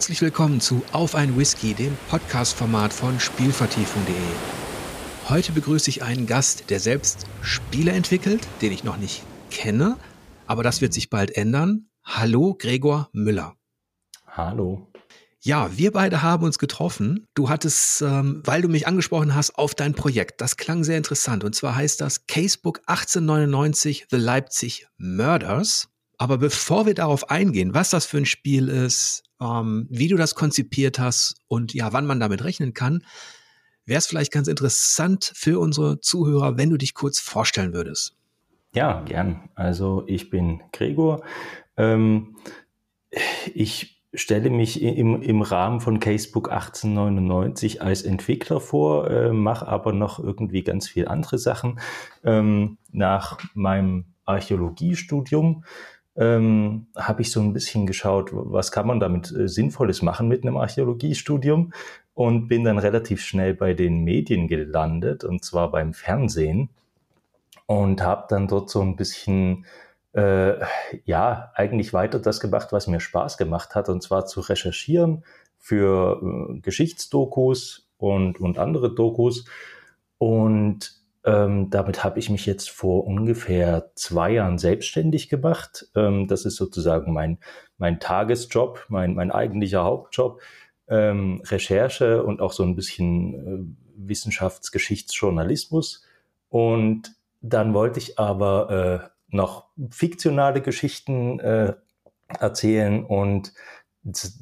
Herzlich willkommen zu Auf ein Whisky, dem Podcast-Format von Spielvertiefung.de. Heute begrüße ich einen Gast, der selbst Spiele entwickelt, den ich noch nicht kenne, aber das wird sich bald ändern. Hallo, Gregor Müller. Hallo. Ja, wir beide haben uns getroffen. Du hattest, ähm, weil du mich angesprochen hast, auf dein Projekt. Das klang sehr interessant. Und zwar heißt das Casebook 1899 The Leipzig Murders. Aber bevor wir darauf eingehen, was das für ein Spiel ist, ähm, wie du das konzipiert hast und ja, wann man damit rechnen kann, wäre es vielleicht ganz interessant für unsere Zuhörer, wenn du dich kurz vorstellen würdest. Ja, gern. Also ich bin Gregor. Ähm, ich stelle mich im, im Rahmen von Casebook 1899 als Entwickler vor, äh, mache aber noch irgendwie ganz viel andere Sachen. Ähm, nach meinem Archäologiestudium ähm, habe ich so ein bisschen geschaut, was kann man damit äh, Sinnvolles machen mit einem Archäologiestudium und bin dann relativ schnell bei den Medien gelandet und zwar beim Fernsehen und habe dann dort so ein bisschen äh, ja, eigentlich weiter das gemacht, was mir Spaß gemacht hat, und zwar zu recherchieren für äh, Geschichtsdokus und, und andere Dokus. Und ähm, damit habe ich mich jetzt vor ungefähr zwei Jahren selbstständig gemacht. Ähm, das ist sozusagen mein, mein Tagesjob, mein, mein eigentlicher Hauptjob. Ähm, Recherche und auch so ein bisschen äh, Wissenschaftsgeschichtsjournalismus. Und dann wollte ich aber äh, noch fiktionale Geschichten äh, erzählen und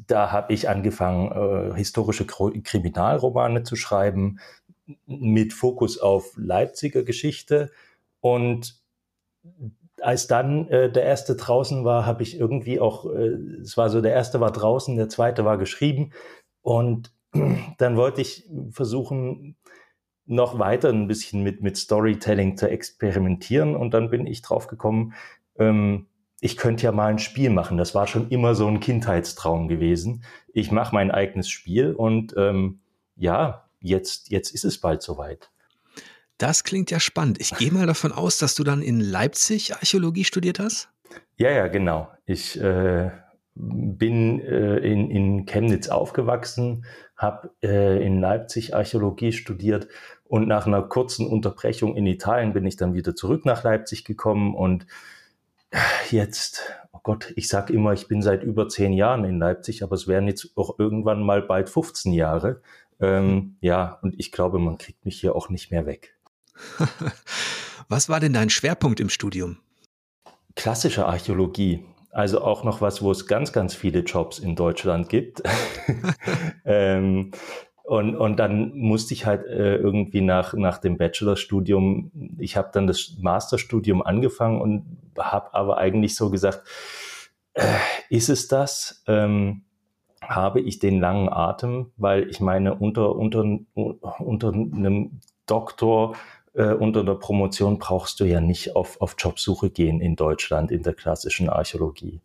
da habe ich angefangen, äh, historische Kriminalromane zu schreiben mit Fokus auf Leipziger Geschichte. Und als dann äh, der erste draußen war, habe ich irgendwie auch, äh, es war so, der erste war draußen, der zweite war geschrieben. Und dann wollte ich versuchen, noch weiter ein bisschen mit, mit Storytelling zu experimentieren. Und dann bin ich drauf gekommen, ähm, ich könnte ja mal ein Spiel machen. Das war schon immer so ein Kindheitstraum gewesen. Ich mache mein eigenes Spiel und ähm, ja, jetzt, jetzt ist es bald soweit. Das klingt ja spannend. Ich gehe mal davon aus, dass du dann in Leipzig Archäologie studiert hast. Ja, ja, genau. Ich äh, bin äh, in, in Chemnitz aufgewachsen, habe äh, in Leipzig Archäologie studiert und nach einer kurzen Unterbrechung in Italien bin ich dann wieder zurück nach Leipzig gekommen und jetzt, oh Gott, ich sage immer, ich bin seit über zehn Jahren in Leipzig, aber es wären jetzt auch irgendwann mal bald 15 Jahre. Ähm, ja, und ich glaube, man kriegt mich hier auch nicht mehr weg. Was war denn dein Schwerpunkt im Studium? Klassische Archäologie. Also auch noch was, wo es ganz, ganz viele Jobs in Deutschland gibt. ähm, und, und dann musste ich halt äh, irgendwie nach, nach dem Bachelorstudium, ich habe dann das Masterstudium angefangen und habe aber eigentlich so gesagt, äh, ist es das? Ähm, habe ich den langen Atem, weil ich meine, unter, unter, unter einem Doktor, äh, unter der Promotion brauchst du ja nicht auf, auf Jobsuche gehen in Deutschland in der klassischen Archäologie.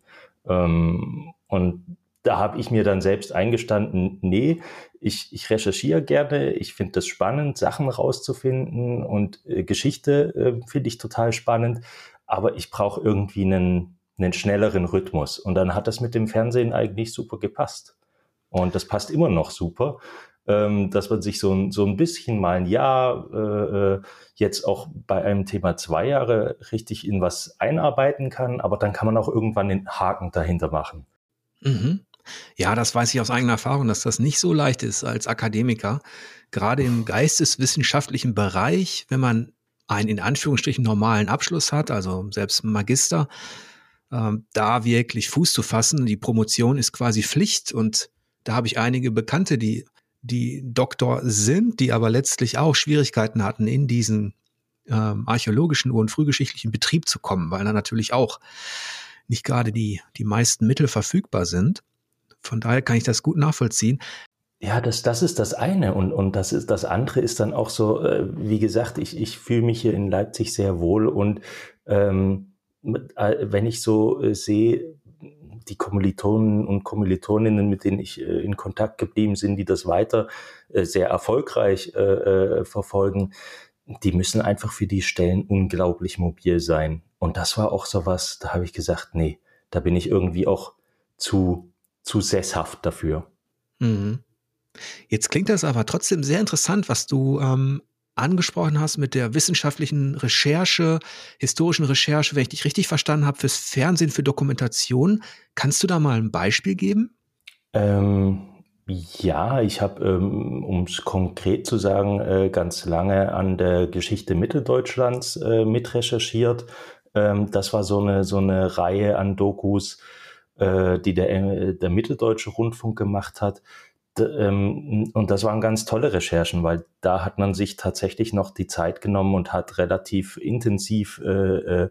Ähm, und da habe ich mir dann selbst eingestanden, nee, ich, ich recherchiere gerne, ich finde das spannend, Sachen rauszufinden und äh, Geschichte äh, finde ich total spannend, aber ich brauche irgendwie einen, einen schnelleren Rhythmus. Und dann hat das mit dem Fernsehen eigentlich super gepasst. Und das passt immer noch super, ähm, dass man sich so ein, so ein bisschen mal ein Jahr, äh, äh jetzt auch bei einem Thema zwei Jahre richtig in was einarbeiten kann, aber dann kann man auch irgendwann den Haken dahinter machen. Mhm. Ja, das weiß ich aus eigener Erfahrung, dass das nicht so leicht ist als Akademiker. Gerade im geisteswissenschaftlichen Bereich, wenn man einen in Anführungsstrichen normalen Abschluss hat, also selbst Magister, ähm, da wirklich Fuß zu fassen. Die Promotion ist quasi Pflicht und da habe ich einige Bekannte, die, die Doktor sind, die aber letztlich auch Schwierigkeiten hatten, in diesen ähm, archäologischen und frühgeschichtlichen Betrieb zu kommen, weil da natürlich auch nicht gerade die, die meisten Mittel verfügbar sind. Von daher kann ich das gut nachvollziehen. Ja, das, das ist das eine. Und, und das, ist, das andere ist dann auch so, äh, wie gesagt, ich, ich fühle mich hier in Leipzig sehr wohl. Und ähm, äh, wenn ich so äh, sehe, die Kommilitonen und Kommilitoninnen, mit denen ich äh, in Kontakt geblieben sind, die das weiter äh, sehr erfolgreich äh, äh, verfolgen, die müssen einfach für die Stellen unglaublich mobil sein. Und das war auch so was, da habe ich gesagt, nee, da bin ich irgendwie auch zu zu sesshaft dafür. Mhm. Jetzt klingt das aber trotzdem sehr interessant, was du ähm, angesprochen hast mit der wissenschaftlichen Recherche, historischen Recherche, wenn ich dich richtig verstanden habe, fürs Fernsehen, für Dokumentation. Kannst du da mal ein Beispiel geben? Ähm, ja, ich habe, ähm, um es konkret zu sagen, äh, ganz lange an der Geschichte Mitteldeutschlands äh, mitrecherchiert. Ähm, das war so eine, so eine Reihe an Dokus, äh, die der, der Mitteldeutsche Rundfunk gemacht hat. Ähm, und das waren ganz tolle Recherchen, weil da hat man sich tatsächlich noch die Zeit genommen und hat relativ intensiv äh, äh,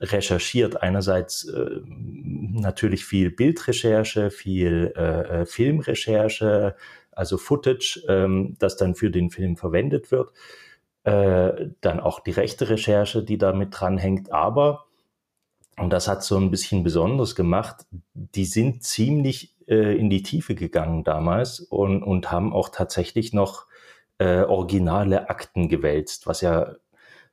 recherchiert. Einerseits äh, natürlich viel Bildrecherche, viel äh, äh, Filmrecherche, also Footage, ähm, das dann für den Film verwendet wird. Äh, dann auch die rechte Recherche, die damit dranhängt. Aber, und das hat so ein bisschen besonders gemacht, die sind ziemlich äh, in die Tiefe gegangen damals und, und haben auch tatsächlich noch äh, originale Akten gewälzt, was ja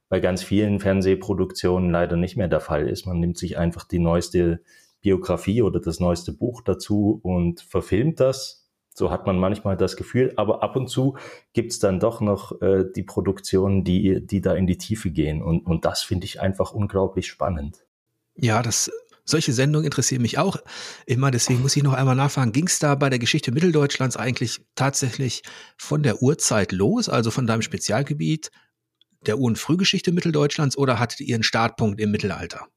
bei ganz vielen Fernsehproduktionen leider nicht mehr der Fall ist. Man nimmt sich einfach die neueste Biografie oder das neueste Buch dazu und verfilmt das. So hat man manchmal das Gefühl, aber ab und zu gibt's dann doch noch äh, die Produktionen, die, die da in die Tiefe gehen. Und, und das finde ich einfach unglaublich spannend. Ja, das solche Sendungen interessieren mich auch immer, deswegen muss ich noch einmal nachfragen, ging es da bei der Geschichte Mitteldeutschlands eigentlich tatsächlich von der Urzeit los, also von deinem Spezialgebiet der Ur- und Frühgeschichte Mitteldeutschlands oder hattet ihr einen Startpunkt im Mittelalter?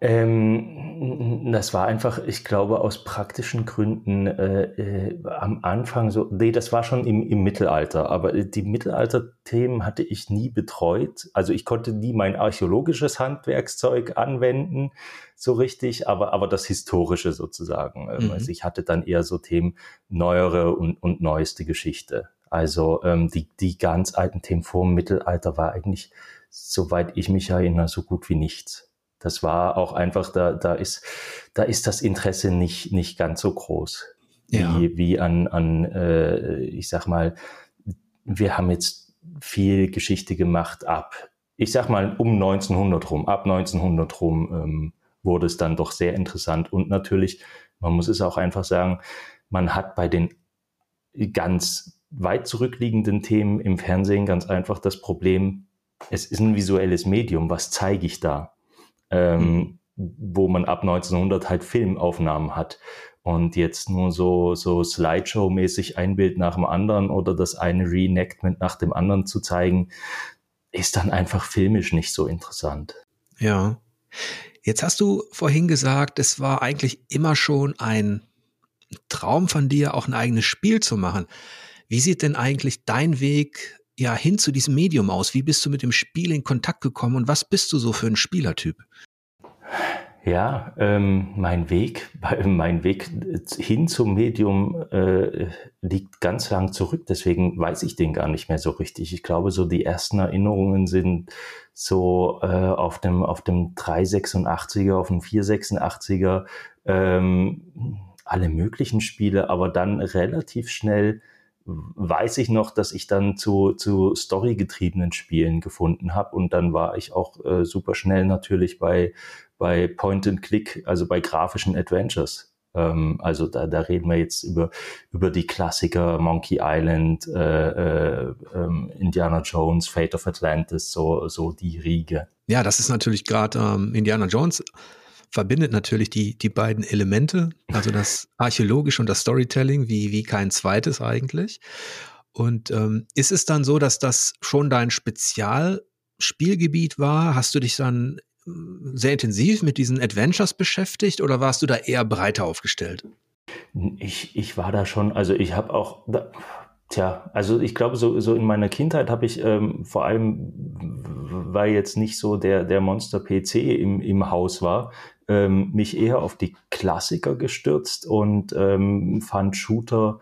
Ähm, das war einfach, ich glaube, aus praktischen Gründen äh, äh, am Anfang so, nee, das war schon im, im Mittelalter, aber die Mittelalter-Themen hatte ich nie betreut. Also ich konnte nie mein archäologisches Handwerkszeug anwenden, so richtig, aber, aber das Historische sozusagen. Ähm, mhm. Also ich hatte dann eher so Themen neuere und, und neueste Geschichte. Also ähm, die, die ganz alten Themen vor dem Mittelalter war eigentlich, soweit ich mich erinnere, so gut wie nichts. Das war auch einfach, da, da ist, da ist das Interesse nicht, nicht ganz so groß. Ja. Wie, wie an, an äh, ich sag mal, wir haben jetzt viel Geschichte gemacht ab, ich sag mal, um 1900 rum, ab 1900 rum ähm, wurde es dann doch sehr interessant. Und natürlich, man muss es auch einfach sagen, man hat bei den ganz weit zurückliegenden Themen im Fernsehen ganz einfach das Problem, es ist ein visuelles Medium, was zeige ich da? ähm, mhm. wo man ab 1900 halt Filmaufnahmen hat und jetzt nur so, so Slideshow-mäßig ein Bild nach dem anderen oder das eine Reenactment nach dem anderen zu zeigen, ist dann einfach filmisch nicht so interessant. Ja. Jetzt hast du vorhin gesagt, es war eigentlich immer schon ein Traum von dir, auch ein eigenes Spiel zu machen. Wie sieht denn eigentlich dein Weg ja hin zu diesem Medium aus? Wie bist du mit dem Spiel in Kontakt gekommen und was bist du so für ein Spielertyp? Ja, ähm, mein Weg, mein Weg hin zum Medium äh, liegt ganz lang zurück, deswegen weiß ich den gar nicht mehr so richtig. Ich glaube, so die ersten Erinnerungen sind so äh, auf dem auf dem 386er, auf dem 486er, ähm, alle möglichen Spiele, aber dann relativ schnell weiß ich noch, dass ich dann zu, zu storygetriebenen Spielen gefunden habe. Und dann war ich auch äh, super schnell natürlich bei, bei Point and Click, also bei grafischen Adventures. Ähm, also da, da reden wir jetzt über, über die Klassiker Monkey Island, äh, äh, ähm, Indiana Jones, Fate of Atlantis, so, so die Riege. Ja, das ist natürlich gerade ähm, Indiana Jones verbindet natürlich die, die beiden Elemente, also das Archäologische und das Storytelling, wie, wie kein zweites eigentlich. Und ähm, ist es dann so, dass das schon dein Spezialspielgebiet war? Hast du dich dann sehr intensiv mit diesen Adventures beschäftigt oder warst du da eher breiter aufgestellt? Ich, ich war da schon, also ich habe auch, tja, also ich glaube, so, so in meiner Kindheit habe ich ähm, vor allem, weil jetzt nicht so der, der Monster-PC im, im Haus war, ähm, mich eher auf die Klassiker gestürzt und ähm, fand Shooter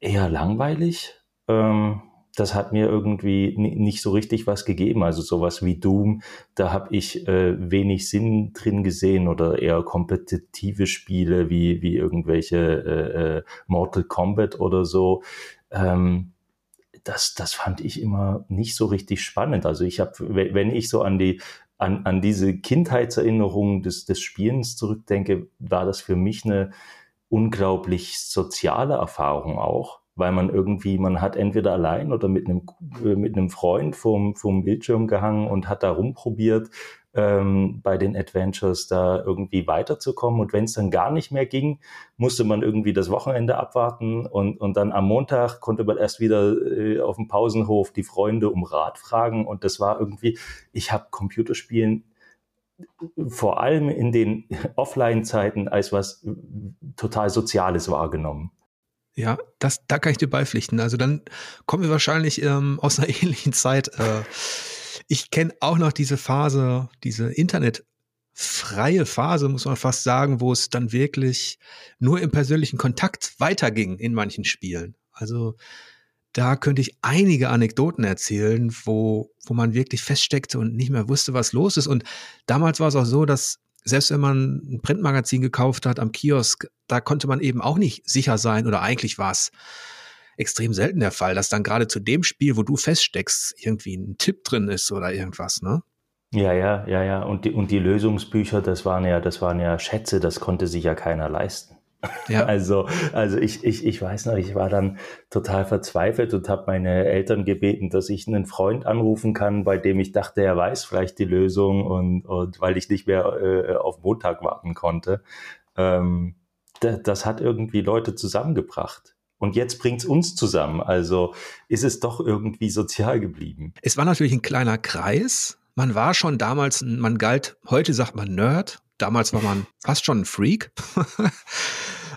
eher langweilig. Ähm, das hat mir irgendwie nicht so richtig was gegeben. Also sowas wie Doom, da habe ich äh, wenig Sinn drin gesehen oder eher kompetitive Spiele wie, wie irgendwelche äh, äh Mortal Kombat oder so. Ähm, das, das fand ich immer nicht so richtig spannend. Also ich habe, wenn ich so an die an, an diese Kindheitserinnerungen des, des Spielens zurückdenke, war das für mich eine, unglaublich soziale Erfahrung auch, weil man irgendwie, man hat entweder allein oder mit einem, äh, mit einem Freund vom, vom Bildschirm gehangen und hat da rumprobiert, ähm, bei den Adventures da irgendwie weiterzukommen. Und wenn es dann gar nicht mehr ging, musste man irgendwie das Wochenende abwarten und, und dann am Montag konnte man erst wieder äh, auf dem Pausenhof die Freunde um Rat fragen. Und das war irgendwie, ich habe Computerspielen vor allem in den Offline-Zeiten als was total Soziales wahrgenommen. Ja, das, da kann ich dir beipflichten. Also dann kommen wir wahrscheinlich ähm, aus einer ähnlichen Zeit. Äh, ich kenne auch noch diese Phase, diese internetfreie Phase, muss man fast sagen, wo es dann wirklich nur im persönlichen Kontakt weiterging in manchen Spielen. Also da könnte ich einige Anekdoten erzählen, wo, wo man wirklich feststeckte und nicht mehr wusste, was los ist. Und damals war es auch so, dass selbst wenn man ein Printmagazin gekauft hat am Kiosk, da konnte man eben auch nicht sicher sein oder eigentlich war es extrem selten der Fall, dass dann gerade zu dem Spiel, wo du feststeckst, irgendwie ein Tipp drin ist oder irgendwas, ne? Ja, ja, ja, ja. Und die, und die Lösungsbücher, das waren ja, das waren ja Schätze, das konnte sich ja keiner leisten. Ja. Also, also ich, ich, ich weiß noch, ich war dann total verzweifelt und habe meine Eltern gebeten, dass ich einen Freund anrufen kann, bei dem ich dachte, er weiß vielleicht die Lösung und, und weil ich nicht mehr äh, auf Montag warten konnte. Ähm, das, das hat irgendwie Leute zusammengebracht. Und jetzt bringt's uns zusammen. Also ist es doch irgendwie sozial geblieben. Es war natürlich ein kleiner Kreis. Man war schon damals, man galt, heute sagt man Nerd. Damals war man fast schon ein Freak,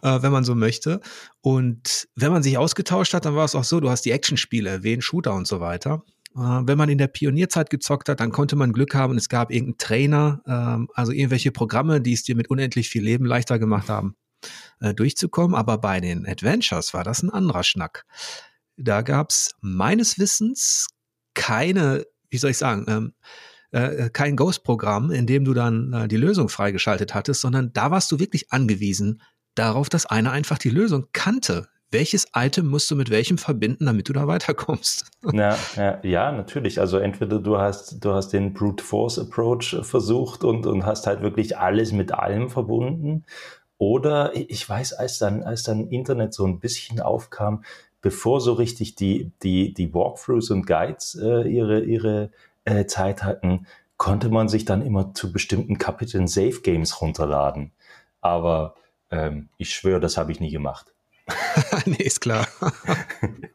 äh, wenn man so möchte. Und wenn man sich ausgetauscht hat, dann war es auch so, du hast die Actionspiele erwähnt, Shooter und so weiter. Äh, wenn man in der Pionierzeit gezockt hat, dann konnte man Glück haben es gab irgendeinen Trainer, ähm, also irgendwelche Programme, die es dir mit unendlich viel Leben leichter gemacht haben äh, durchzukommen. Aber bei den Adventures war das ein anderer Schnack. Da gab's meines Wissens keine, wie soll ich sagen, ähm, äh, kein Ghost-Programm, in dem du dann äh, die Lösung freigeschaltet hattest, sondern da warst du wirklich angewiesen darauf, dass einer einfach die Lösung kannte. Welches Item musst du mit welchem verbinden, damit du da weiterkommst? Ja, ja, ja, natürlich. Also entweder du hast, du hast den Brute Force Approach versucht und, und hast halt wirklich alles mit allem verbunden oder ich weiß, als dann, als dann Internet so ein bisschen aufkam, bevor so richtig die, die, die Walkthroughs und Guides äh, ihre, ihre äh, Zeit hatten, konnte man sich dann immer zu bestimmten Kapiteln Safe Games runterladen. Aber ähm, ich schwöre, das habe ich nie gemacht. nee, ist klar.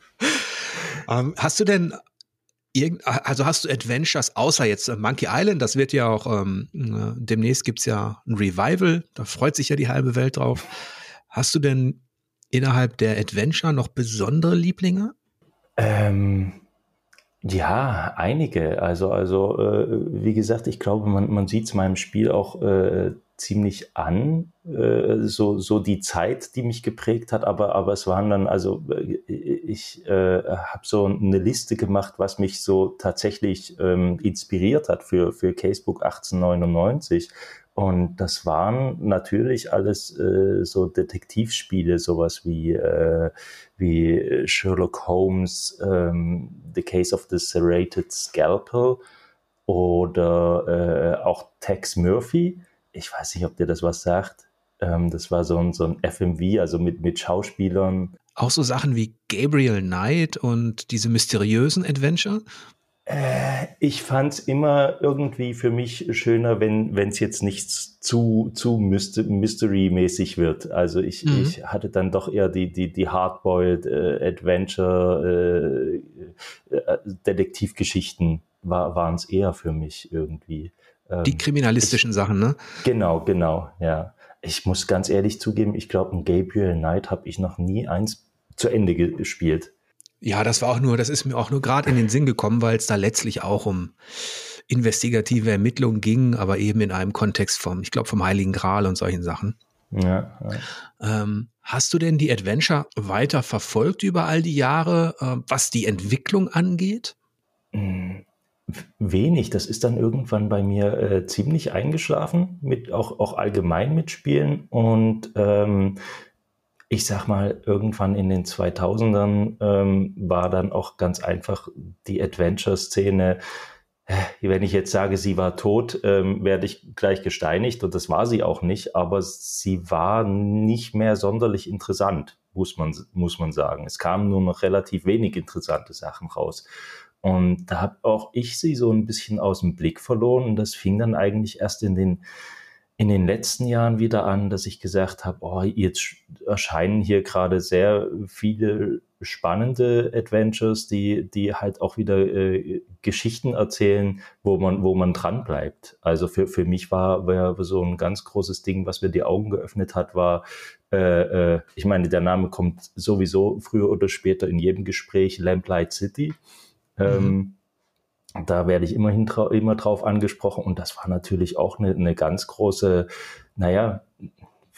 ähm, hast du denn also hast du Adventures außer jetzt äh, Monkey Island, das wird ja auch, ähm, äh, demnächst gibt's ja ein Revival, da freut sich ja die halbe Welt drauf. Hast du denn innerhalb der Adventure noch besondere Lieblinge? Ähm, ja, einige. Also, also äh, wie gesagt, ich glaube, man, man sieht es meinem Spiel auch äh, ziemlich an, äh, so, so die Zeit, die mich geprägt hat, aber, aber es waren dann, also äh, ich äh, habe so eine Liste gemacht, was mich so tatsächlich ähm, inspiriert hat für, für Casebook 1899. Und das waren natürlich alles äh, so Detektivspiele, sowas wie, äh, wie Sherlock Holmes, ähm, The Case of the Serrated Scalpel oder äh, auch Tex Murphy ich weiß nicht, ob dir das was sagt. Ähm, das war so ein, so ein FMV, also mit, mit Schauspielern. Auch so Sachen wie Gabriel Knight und diese mysteriösen Adventure? Äh, ich fand es immer irgendwie für mich schöner, wenn es jetzt nicht zu, zu Mystery-mäßig wird. Also ich, mhm. ich hatte dann doch eher die, die, die Hardboiled äh, Adventure äh, äh, Detektivgeschichten war, waren es eher für mich irgendwie. Die ähm, kriminalistischen ich, Sachen, ne? Genau, genau, ja. Ich muss ganz ehrlich zugeben, ich glaube, ein Gabriel Knight habe ich noch nie eins zu Ende gespielt. Ja, das war auch nur, das ist mir auch nur gerade in den Sinn gekommen, weil es da letztlich auch um investigative Ermittlungen ging, aber eben in einem Kontext vom, ich glaube, vom Heiligen Gral und solchen Sachen. Ja, ja. Ähm, hast du denn die Adventure weiter verfolgt über all die Jahre, äh, was die Entwicklung angeht? Hm, wenig. Das ist dann irgendwann bei mir äh, ziemlich eingeschlafen, mit auch, auch allgemein mitspielen. Und ähm, ich sag mal, irgendwann in den 2000ern ähm, war dann auch ganz einfach die Adventure-Szene wenn ich jetzt sage, sie war tot, ähm, werde ich gleich gesteinigt und das war sie auch nicht, aber sie war nicht mehr sonderlich interessant, muss man, muss man sagen. Es kamen nur noch relativ wenig interessante Sachen raus. Und da habe auch ich sie so ein bisschen aus dem Blick verloren und das fing dann eigentlich erst in den in den letzten Jahren wieder an, dass ich gesagt habe, oh, jetzt erscheinen hier gerade sehr viele spannende Adventures, die, die halt auch wieder äh, Geschichten erzählen, wo man, wo man dran bleibt. Also für, für mich war, war so ein ganz großes Ding, was mir die Augen geöffnet hat, war, äh, äh, ich meine, der Name kommt sowieso früher oder später in jedem Gespräch, Lamplight City. Mhm. Da werde ich immerhin trau immer drauf angesprochen und das war natürlich auch eine, eine ganz große, naja,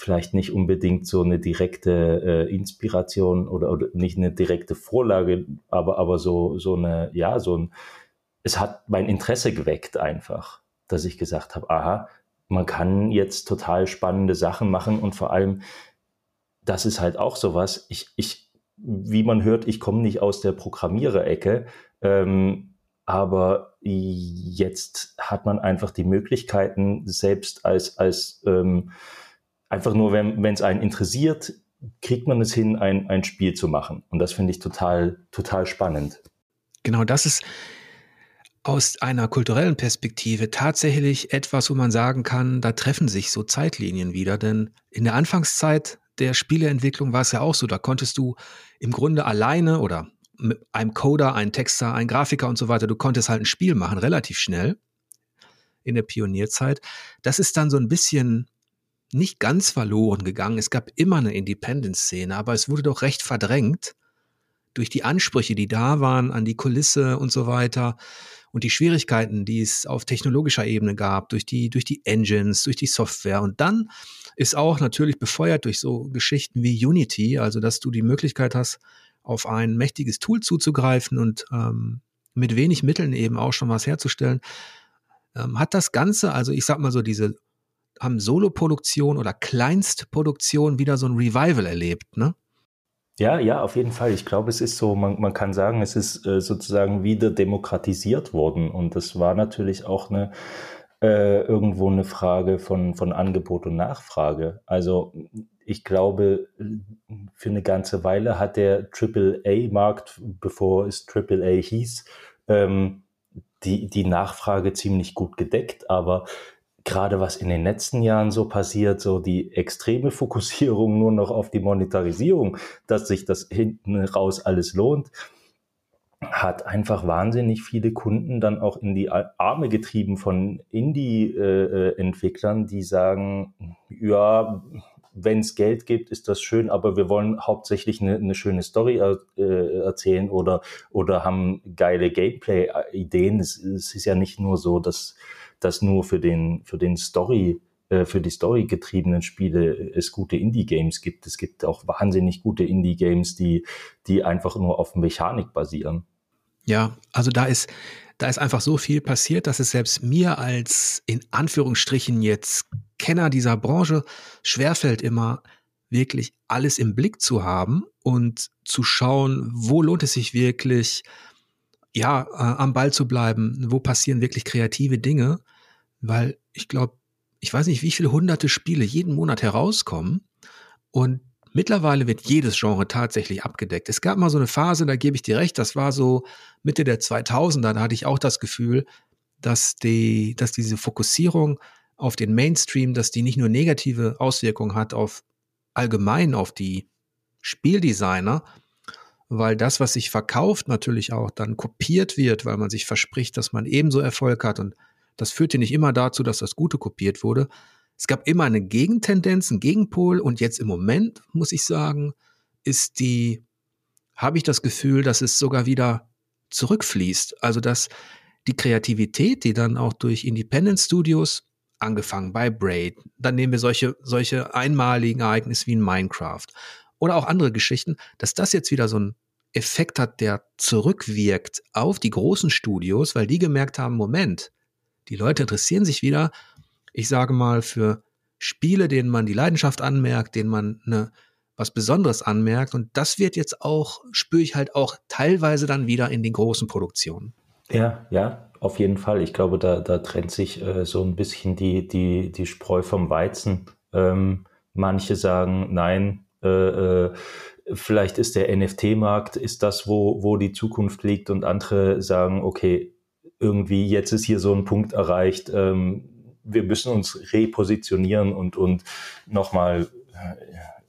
vielleicht nicht unbedingt so eine direkte äh, Inspiration oder, oder nicht eine direkte Vorlage, aber, aber so, so eine, ja, so ein, es hat mein Interesse geweckt einfach, dass ich gesagt habe, aha, man kann jetzt total spannende Sachen machen und vor allem, das ist halt auch sowas, ich, ich, wie man hört, ich komme nicht aus der Programmiererecke, ähm, aber jetzt hat man einfach die Möglichkeiten, selbst als, als ähm, einfach nur, wenn es einen interessiert, kriegt man es hin, ein, ein Spiel zu machen. Und das finde ich total, total spannend. Genau, das ist aus einer kulturellen Perspektive tatsächlich etwas, wo man sagen kann, da treffen sich so Zeitlinien wieder. Denn in der Anfangszeit der Spieleentwicklung war es ja auch so, da konntest du im Grunde alleine oder mit einem Coder, einem Texter, einem Grafiker und so weiter, du konntest halt ein Spiel machen, relativ schnell in der Pionierzeit. Das ist dann so ein bisschen nicht ganz verloren gegangen. Es gab immer eine Independent-Szene, aber es wurde doch recht verdrängt durch die Ansprüche, die da waren an die Kulisse und so weiter und die Schwierigkeiten, die es auf technologischer Ebene gab, durch die, durch die Engines, durch die Software. Und dann ist auch natürlich befeuert durch so Geschichten wie Unity, also dass du die Möglichkeit hast, auf ein mächtiges Tool zuzugreifen und ähm, mit wenig Mitteln eben auch schon was herzustellen, ähm, hat das Ganze, also ich sag mal so, diese haben Soloproduktion oder Kleinstproduktion wieder so ein Revival erlebt, ne? Ja, ja, auf jeden Fall. Ich glaube, es ist so, man, man kann sagen, es ist äh, sozusagen wieder demokratisiert worden. Und das war natürlich auch eine, äh, irgendwo eine Frage von, von Angebot und Nachfrage. Also ich glaube, für eine ganze Weile hat der AAA-Markt, bevor es AAA hieß, ähm, die, die Nachfrage ziemlich gut gedeckt. Aber gerade was in den letzten Jahren so passiert, so die extreme Fokussierung nur noch auf die Monetarisierung, dass sich das hinten raus alles lohnt, hat einfach wahnsinnig viele Kunden dann auch in die Arme getrieben von Indie-Entwicklern, die sagen, ja, wenn es Geld gibt, ist das schön, aber wir wollen hauptsächlich eine, eine schöne Story er, äh, erzählen oder, oder haben geile Gameplay-Ideen. Es, es, ist ja nicht nur so, dass das nur für den, für den Story äh, für die Story getriebenen Spiele es gute Indie-Games gibt. Es gibt auch wahnsinnig gute Indie-Games, die, die einfach nur auf Mechanik basieren. Ja, also da ist, da ist einfach so viel passiert, dass es selbst mir als in Anführungsstrichen jetzt Kenner dieser Branche schwerfällt immer wirklich alles im Blick zu haben und zu schauen, wo lohnt es sich wirklich, ja, äh, am Ball zu bleiben, wo passieren wirklich kreative Dinge, weil ich glaube, ich weiß nicht, wie viele hunderte Spiele jeden Monat herauskommen und Mittlerweile wird jedes Genre tatsächlich abgedeckt. Es gab mal so eine Phase, da gebe ich dir recht, das war so Mitte der 2000er, da hatte ich auch das Gefühl, dass die, dass diese Fokussierung auf den Mainstream, dass die nicht nur negative Auswirkungen hat auf allgemein auf die Spieldesigner, weil das, was sich verkauft, natürlich auch dann kopiert wird, weil man sich verspricht, dass man ebenso Erfolg hat und das führte nicht immer dazu, dass das Gute kopiert wurde. Es gab immer eine Gegentendenz, einen Gegenpol und jetzt im Moment, muss ich sagen, ist die, habe ich das Gefühl, dass es sogar wieder zurückfließt. Also dass die Kreativität, die dann auch durch Independent Studios, angefangen bei Braid, dann nehmen wir solche, solche einmaligen Ereignisse wie in Minecraft oder auch andere Geschichten, dass das jetzt wieder so ein Effekt hat, der zurückwirkt auf die großen Studios, weil die gemerkt haben, Moment, die Leute interessieren sich wieder ich sage mal, für Spiele, denen man die Leidenschaft anmerkt, denen man eine, was Besonderes anmerkt. Und das wird jetzt auch, spüre ich halt auch teilweise dann wieder in den großen Produktionen. Ja, ja, auf jeden Fall. Ich glaube, da, da trennt sich äh, so ein bisschen die, die, die Spreu vom Weizen. Ähm, manche sagen, nein, äh, äh, vielleicht ist der NFT-Markt, ist das, wo, wo die Zukunft liegt und andere sagen, okay, irgendwie jetzt ist hier so ein Punkt erreicht, ähm, wir müssen uns repositionieren und, und nochmal äh,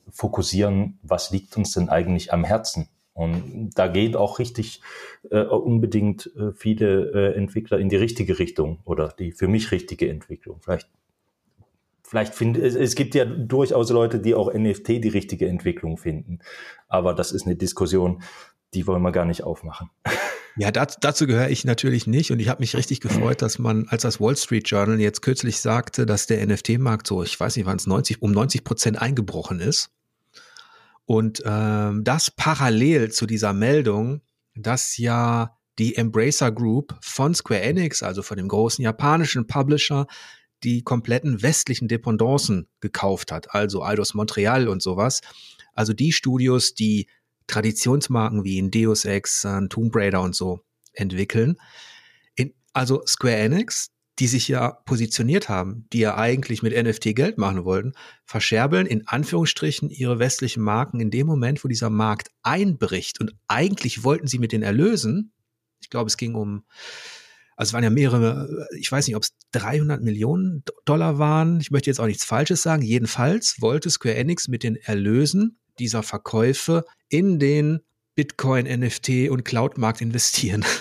fokussieren, was liegt uns denn eigentlich am Herzen? Und da geht auch richtig äh, unbedingt äh, viele äh, Entwickler in die richtige Richtung oder die für mich richtige Entwicklung. Vielleicht, vielleicht finde es, es gibt ja durchaus Leute, die auch NFT die richtige Entwicklung finden. Aber das ist eine Diskussion, die wollen wir gar nicht aufmachen. Ja, dazu, dazu gehöre ich natürlich nicht und ich habe mich richtig gefreut, dass man, als das Wall Street Journal jetzt kürzlich sagte, dass der NFT-Markt so, ich weiß nicht, wann es 90, um 90 Prozent eingebrochen ist. Und ähm, das parallel zu dieser Meldung, dass ja die Embracer Group von Square Enix, also von dem großen japanischen Publisher, die kompletten westlichen Dependancen gekauft hat, also Eidos Montreal und sowas. Also die Studios, die Traditionsmarken wie in Deus Ex, äh, Tomb Raider und so entwickeln. In, also Square Enix, die sich ja positioniert haben, die ja eigentlich mit NFT Geld machen wollten, verscherbeln in Anführungsstrichen ihre westlichen Marken in dem Moment, wo dieser Markt einbricht. Und eigentlich wollten sie mit den Erlösen, ich glaube, es ging um, also es waren ja mehrere, ich weiß nicht, ob es 300 Millionen Dollar waren. Ich möchte jetzt auch nichts Falsches sagen. Jedenfalls wollte Square Enix mit den Erlösen dieser Verkäufe in den Bitcoin, NFT und Cloud-Markt investieren.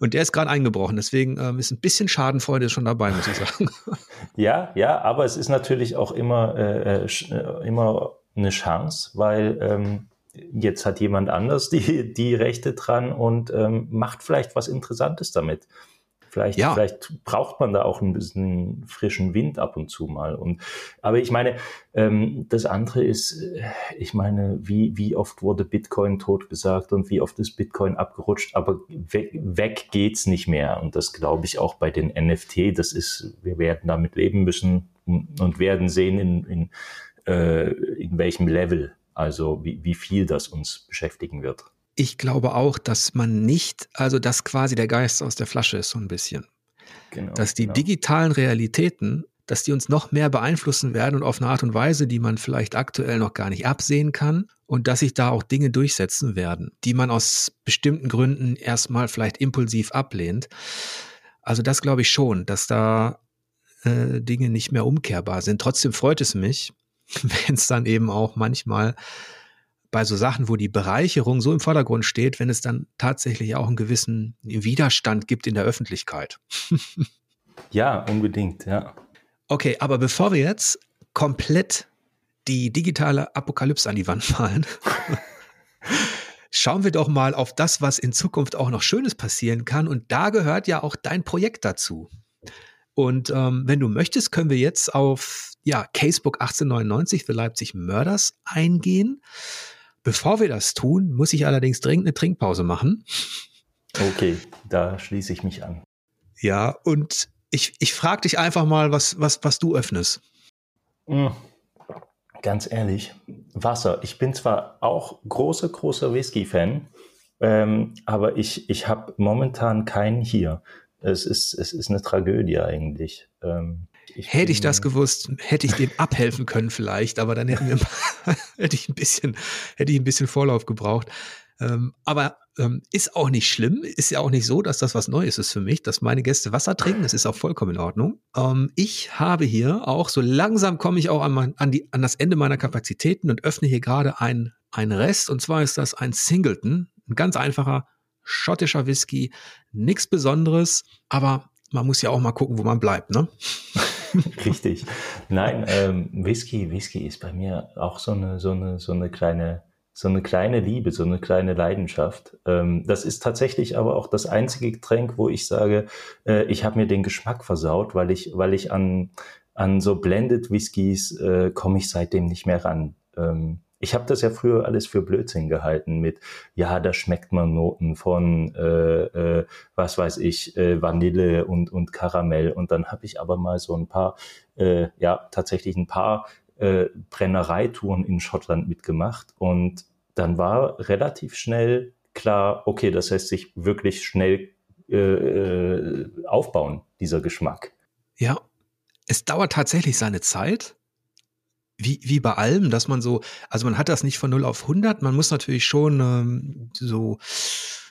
Und der ist gerade eingebrochen. Deswegen ähm, ist ein bisschen Schadenfreude schon dabei, muss ich sagen. Ja, ja, aber es ist natürlich auch immer, äh, äh, äh, immer eine Chance, weil ähm, jetzt hat jemand anders die, die Rechte dran und ähm, macht vielleicht was Interessantes damit. Vielleicht, ja. vielleicht braucht man da auch ein bisschen frischen Wind ab und zu mal. Und, aber ich meine, ähm, das andere ist, äh, ich meine, wie, wie oft wurde Bitcoin totgesagt und wie oft ist Bitcoin abgerutscht, aber weg, weg geht's nicht mehr. Und das glaube ich auch bei den NFT. Das ist, wir werden damit leben müssen und werden sehen, in, in, äh, in welchem Level, also wie, wie viel das uns beschäftigen wird ich glaube auch, dass man nicht, also dass quasi der Geist aus der Flasche ist so ein bisschen. Genau, dass die genau. digitalen Realitäten, dass die uns noch mehr beeinflussen werden und auf eine Art und Weise, die man vielleicht aktuell noch gar nicht absehen kann und dass sich da auch Dinge durchsetzen werden, die man aus bestimmten Gründen erstmal vielleicht impulsiv ablehnt. Also das glaube ich schon, dass da äh, Dinge nicht mehr umkehrbar sind. Trotzdem freut es mich, wenn es dann eben auch manchmal bei so Sachen, wo die Bereicherung so im Vordergrund steht, wenn es dann tatsächlich auch einen gewissen Widerstand gibt in der Öffentlichkeit. ja, unbedingt, ja. Okay, aber bevor wir jetzt komplett die digitale Apokalypse an die Wand malen, schauen wir doch mal auf das, was in Zukunft auch noch Schönes passieren kann. Und da gehört ja auch dein Projekt dazu. Und ähm, wenn du möchtest, können wir jetzt auf ja, Casebook 1899 für Leipzig Murders eingehen. Bevor wir das tun, muss ich allerdings dringend eine Trinkpause machen. Okay, da schließe ich mich an. Ja, und ich, ich frage dich einfach mal, was, was, was du öffnest. Mhm. Ganz ehrlich, Wasser. Ich bin zwar auch großer, großer Whisky-Fan, ähm, aber ich, ich habe momentan keinen hier. Es ist, es ist eine Tragödie eigentlich. Ähm, ich hätte ich das gewusst, hätte ich dem abhelfen können vielleicht, aber dann hätten wir, hätte ich ein bisschen, hätte ich ein bisschen Vorlauf gebraucht. Ähm, aber ähm, ist auch nicht schlimm, ist ja auch nicht so, dass das was Neues ist für mich, dass meine Gäste Wasser trinken, das ist auch vollkommen in Ordnung. Ähm, ich habe hier auch, so langsam komme ich auch an, mein, an, die, an das Ende meiner Kapazitäten und öffne hier gerade ein, ein Rest, und zwar ist das ein Singleton, ein ganz einfacher schottischer Whisky, nichts Besonderes, aber man muss ja auch mal gucken, wo man bleibt, ne? Richtig. Nein, ähm, Whisky, Whisky ist bei mir auch so eine, so eine, so eine kleine, so eine kleine Liebe, so eine kleine Leidenschaft. Ähm, das ist tatsächlich aber auch das einzige Getränk, wo ich sage, äh, ich habe mir den Geschmack versaut, weil ich, weil ich an, an so Blended Whiskys äh, komme ich seitdem nicht mehr ran. Ähm, ich habe das ja früher alles für Blödsinn gehalten mit, ja, da schmeckt man Noten von, äh, äh, was weiß ich, äh, Vanille und, und Karamell. Und dann habe ich aber mal so ein paar, äh, ja, tatsächlich ein paar äh, Brennereitouren in Schottland mitgemacht. Und dann war relativ schnell klar, okay, das lässt sich wirklich schnell äh, äh, aufbauen, dieser Geschmack. Ja, es dauert tatsächlich seine Zeit. Wie, wie bei allem, dass man so, also man hat das nicht von 0 auf 100, man muss natürlich schon ähm, so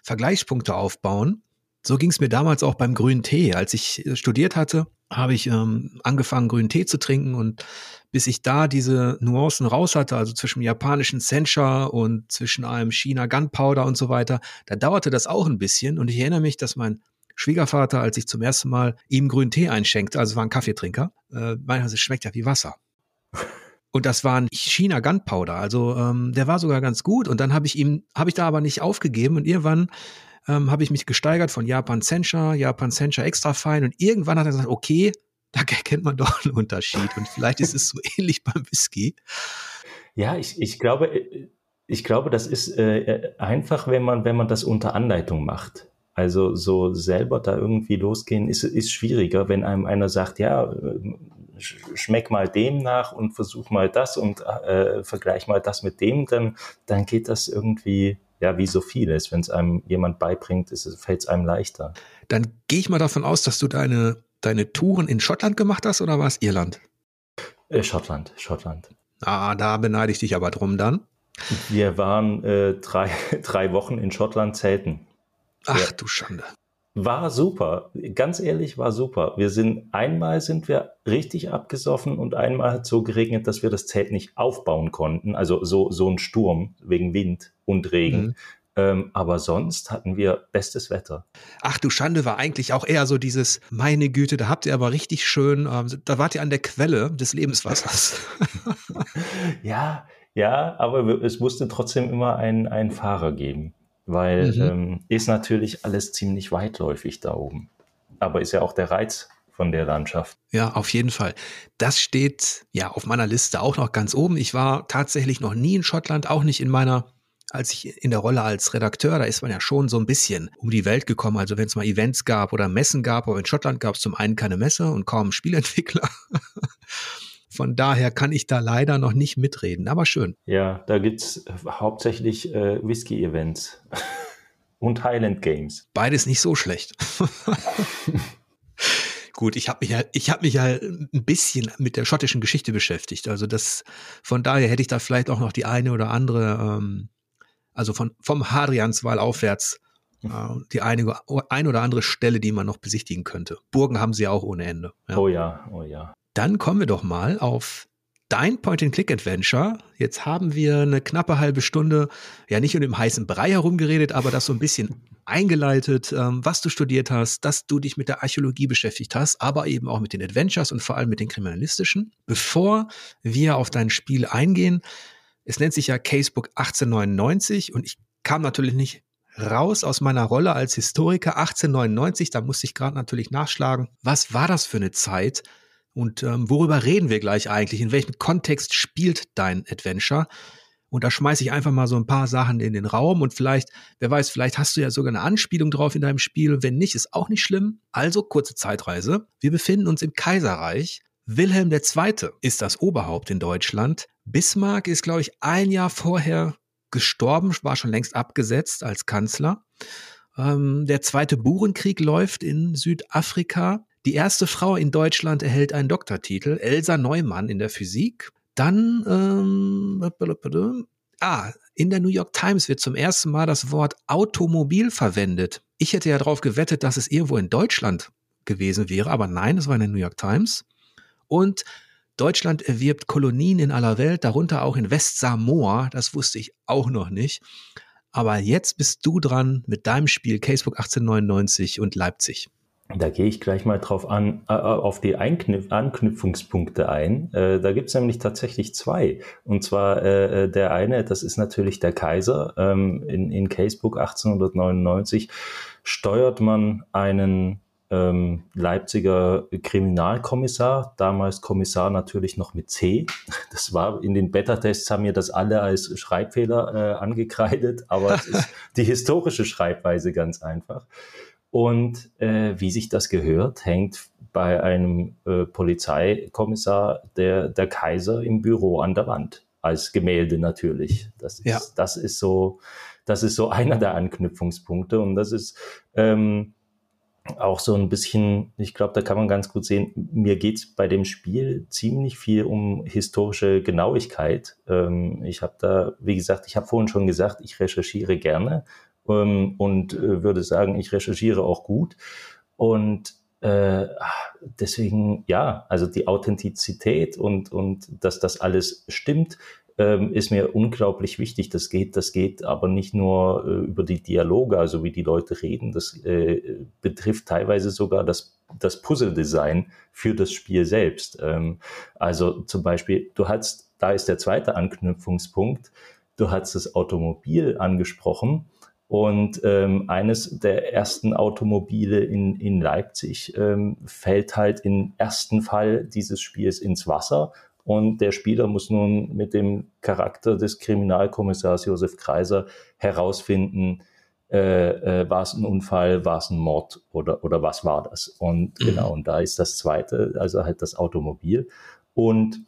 Vergleichspunkte aufbauen. So ging es mir damals auch beim grünen Tee. Als ich äh, studiert hatte, habe ich ähm, angefangen, grünen Tee zu trinken und bis ich da diese Nuancen raus hatte, also zwischen japanischen Sencha und zwischen einem China Gunpowder und so weiter, da dauerte das auch ein bisschen und ich erinnere mich, dass mein Schwiegervater, als ich zum ersten Mal ihm grünen Tee einschenkte, also war ein Kaffeetrinker, äh, meinte, es schmeckt ja wie Wasser. Und das war ein China Gunpowder, also ähm, der war sogar ganz gut. Und dann habe ich ihm, habe ich da aber nicht aufgegeben. Und irgendwann ähm, habe ich mich gesteigert von Japan Sencha, Japan Sencha extra fein und irgendwann hat er gesagt, okay, da erkennt man doch einen Unterschied. Und vielleicht ist es so ähnlich beim Whisky. Ja, ich, ich glaube, ich glaube, das ist äh, einfach, wenn man, wenn man das unter Anleitung macht. Also so selber da irgendwie losgehen ist, ist schwieriger, wenn einem einer sagt, ja, schmeck mal dem nach und versuch mal das und äh, vergleich mal das mit dem, dann, dann geht das irgendwie ja, wie so vieles, wenn es einem jemand beibringt, fällt es einem leichter. Dann gehe ich mal davon aus, dass du deine, deine Touren in Schottland gemacht hast oder war es Irland? Äh, Schottland, Schottland. Ah, da beneide ich dich aber drum dann. Wir waren äh, drei, drei Wochen in Schottland zelten. Ach ja. du Schande. War super. Ganz ehrlich, war super. Wir sind, einmal sind wir richtig abgesoffen und einmal hat so geregnet, dass wir das Zelt nicht aufbauen konnten. Also so, so ein Sturm wegen Wind und Regen. Mhm. Ähm, aber sonst hatten wir bestes Wetter. Ach du Schande war eigentlich auch eher so dieses, meine Güte, da habt ihr aber richtig schön, ähm, da wart ihr an der Quelle des Lebenswassers. ja, ja, aber es musste trotzdem immer einen Fahrer geben weil mhm. ähm, ist natürlich alles ziemlich weitläufig da oben. Aber ist ja auch der Reiz von der Landschaft. Ja, auf jeden Fall. Das steht ja auf meiner Liste auch noch ganz oben. Ich war tatsächlich noch nie in Schottland, auch nicht in meiner als ich in der Rolle als Redakteur, da ist man ja schon so ein bisschen um die Welt gekommen. Also wenn es mal Events gab oder Messen gab, aber in Schottland gab es zum einen keine Messe und kaum Spielentwickler. Von daher kann ich da leider noch nicht mitreden, aber schön. Ja, da gibt es hauptsächlich äh, Whisky-Events und Highland Games. Beides nicht so schlecht. Gut, ich habe mich ja, ich habe mich ja ein bisschen mit der schottischen Geschichte beschäftigt. Also das, von daher hätte ich da vielleicht auch noch die eine oder andere, ähm, also von vom Hadrianswall aufwärts äh, die eine, ein oder andere Stelle, die man noch besichtigen könnte. Burgen haben sie auch ohne Ende. Ja. Oh ja, oh ja. Dann kommen wir doch mal auf dein Point-and-Click-Adventure. Jetzt haben wir eine knappe halbe Stunde ja nicht um den heißen Brei herumgeredet, aber das so ein bisschen eingeleitet, ähm, was du studiert hast, dass du dich mit der Archäologie beschäftigt hast, aber eben auch mit den Adventures und vor allem mit den kriminalistischen. Bevor wir auf dein Spiel eingehen, es nennt sich ja Casebook 1899 und ich kam natürlich nicht raus aus meiner Rolle als Historiker 1899, da musste ich gerade natürlich nachschlagen. Was war das für eine Zeit? Und ähm, worüber reden wir gleich eigentlich? In welchem Kontext spielt dein Adventure? Und da schmeiße ich einfach mal so ein paar Sachen in den Raum und vielleicht, wer weiß, vielleicht hast du ja sogar eine Anspielung drauf in deinem Spiel. Wenn nicht, ist auch nicht schlimm. Also kurze Zeitreise. Wir befinden uns im Kaiserreich. Wilhelm II. ist das Oberhaupt in Deutschland. Bismarck ist, glaube ich, ein Jahr vorher gestorben, war schon längst abgesetzt als Kanzler. Ähm, der zweite Burenkrieg läuft in Südafrika. Die erste Frau in Deutschland erhält einen Doktortitel, Elsa Neumann in der Physik. Dann, ähm, ah, in der New York Times wird zum ersten Mal das Wort Automobil verwendet. Ich hätte ja darauf gewettet, dass es irgendwo in Deutschland gewesen wäre, aber nein, es war in der New York Times. Und Deutschland erwirbt Kolonien in aller Welt, darunter auch in Westsamoa. Das wusste ich auch noch nicht. Aber jetzt bist du dran mit deinem Spiel Casebook 1899 und Leipzig. Da gehe ich gleich mal drauf an, äh, auf die Einknüpf Anknüpfungspunkte ein. Äh, da gibt es nämlich tatsächlich zwei. Und zwar äh, äh, der eine, das ist natürlich der Kaiser. Ähm, in, in Casebook 1899 steuert man einen ähm, Leipziger Kriminalkommissar, damals Kommissar natürlich noch mit C. Das war in den Beta-Tests haben mir das alle als Schreibfehler äh, angekreidet, aber es ist die historische Schreibweise ganz einfach. Und äh, wie sich das gehört, hängt bei einem äh, Polizeikommissar der, der Kaiser im Büro an der Wand. Als Gemälde natürlich. Das ist, ja. das ist so, das ist so einer der Anknüpfungspunkte. Und das ist, ähm, auch so ein bisschen, ich glaube, da kann man ganz gut sehen, mir geht es bei dem Spiel ziemlich viel um historische Genauigkeit. Ähm, ich habe da, wie gesagt, ich habe vorhin schon gesagt, ich recherchiere gerne ähm, und äh, würde sagen, ich recherchiere auch gut. Und äh, deswegen, ja, also die Authentizität und, und dass das alles stimmt, ähm, ist mir unglaublich wichtig. Das geht, das geht aber nicht nur äh, über die Dialoge, also wie die Leute reden, das äh, betrifft teilweise sogar das, das Puzzle-Design für das Spiel selbst. Ähm, also zum Beispiel, du hast, da ist der zweite Anknüpfungspunkt, du hast das Automobil angesprochen. Und ähm, eines der ersten Automobile in, in Leipzig ähm, fällt halt im ersten Fall dieses Spiels ins Wasser und der Spieler muss nun mit dem Charakter des Kriminalkommissars Josef Kreiser herausfinden, äh, äh, war es ein Unfall, war es ein Mord oder, oder was war das? Und mhm. genau, und da ist das zweite, also halt das Automobil. Und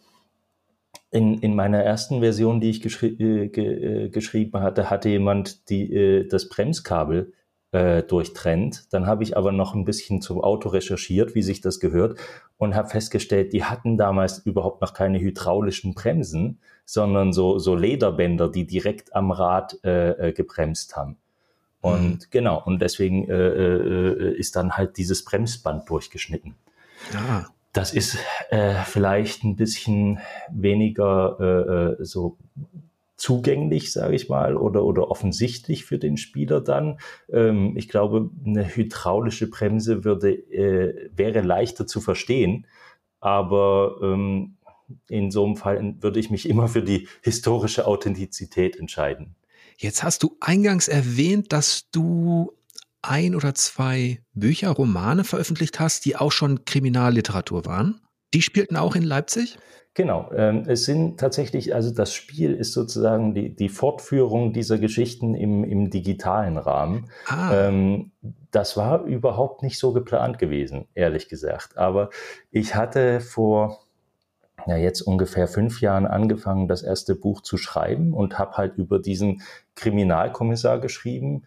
in, in meiner ersten Version, die ich geschri äh, ge äh, geschrieben hatte, hatte jemand die, äh, das Bremskabel äh, durchtrennt. Dann habe ich aber noch ein bisschen zum Auto recherchiert, wie sich das gehört, und habe festgestellt, die hatten damals überhaupt noch keine hydraulischen Bremsen, sondern so, so Lederbänder, die direkt am Rad äh, äh gebremst haben. Und mhm. genau, und deswegen äh, äh, ist dann halt dieses Bremsband durchgeschnitten. Ja. Das ist äh, vielleicht ein bisschen weniger äh, äh so zugänglich, sage ich mal, oder, oder offensichtlich für den Spieler dann. Ähm, ich glaube, eine hydraulische Bremse würde, äh, wäre leichter zu verstehen, aber ähm, in so einem Fall würde ich mich immer für die historische Authentizität entscheiden. Jetzt hast du eingangs erwähnt, dass du ein oder zwei Bücher, Romane veröffentlicht hast, die auch schon Kriminalliteratur waren. Die spielten auch in Leipzig? Genau, ähm, es sind tatsächlich, also das Spiel ist sozusagen die, die Fortführung dieser Geschichten im, im digitalen Rahmen. Ah. Ähm, das war überhaupt nicht so geplant gewesen, ehrlich gesagt. Aber ich hatte vor ja, jetzt ungefähr fünf Jahren angefangen, das erste Buch zu schreiben und habe halt über diesen Kriminalkommissar geschrieben,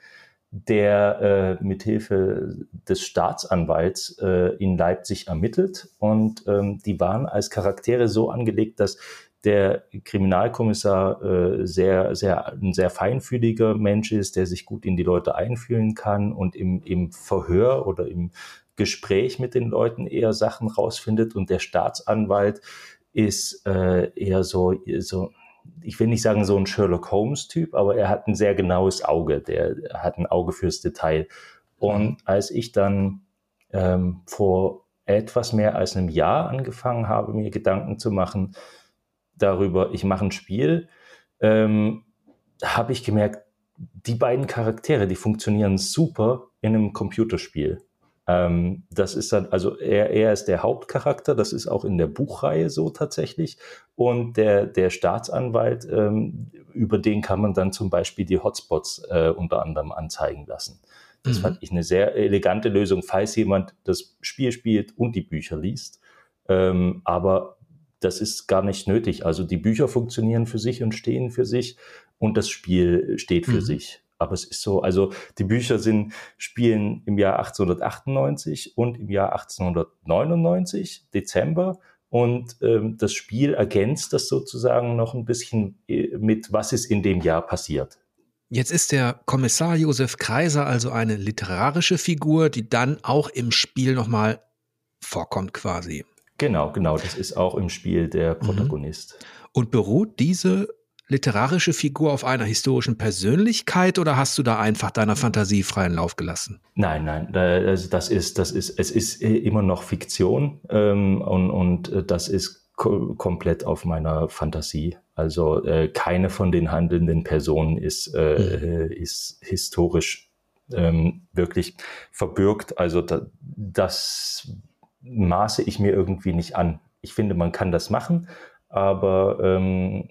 der äh, mithilfe des Staatsanwalts äh, in Leipzig ermittelt. Und ähm, die waren als Charaktere so angelegt, dass der Kriminalkommissar äh, sehr, sehr, ein sehr feinfühliger Mensch ist, der sich gut in die Leute einfühlen kann und im, im Verhör oder im Gespräch mit den Leuten eher Sachen rausfindet. Und der Staatsanwalt ist äh, eher so, so ich will nicht sagen so ein Sherlock Holmes-Typ, aber er hat ein sehr genaues Auge. Der hat ein Auge fürs Detail. Und mhm. als ich dann ähm, vor etwas mehr als einem Jahr angefangen habe, mir Gedanken zu machen darüber, ich mache ein Spiel, ähm, habe ich gemerkt, die beiden Charaktere, die funktionieren super in einem Computerspiel. Ähm, das ist dann, also er, er ist der Hauptcharakter, das ist auch in der Buchreihe so tatsächlich. Und der, der Staatsanwalt, ähm, über den kann man dann zum Beispiel die Hotspots äh, unter anderem anzeigen lassen. Das mhm. fand ich eine sehr elegante Lösung, falls jemand das Spiel spielt und die Bücher liest. Ähm, aber das ist gar nicht nötig. Also die Bücher funktionieren für sich und stehen für sich und das Spiel steht für mhm. sich. Aber es ist so, also die Bücher sind, spielen im Jahr 1898 und im Jahr 1899, Dezember. Und ähm, das Spiel ergänzt das sozusagen noch ein bisschen äh, mit, was ist in dem Jahr passiert. Jetzt ist der Kommissar Josef Kreiser also eine literarische Figur, die dann auch im Spiel nochmal vorkommt quasi. Genau, genau. Das ist auch im Spiel der mhm. Protagonist. Und beruht diese literarische Figur auf einer historischen Persönlichkeit oder hast du da einfach deiner Fantasie freien Lauf gelassen? Nein, nein, also das ist, das ist, es ist äh, immer noch Fiktion ähm, und, und äh, das ist ko komplett auf meiner Fantasie. Also äh, keine von den handelnden Personen ist, äh, mhm. ist historisch ähm, wirklich verbürgt. Also da, das maße ich mir irgendwie nicht an. Ich finde, man kann das machen, aber ähm,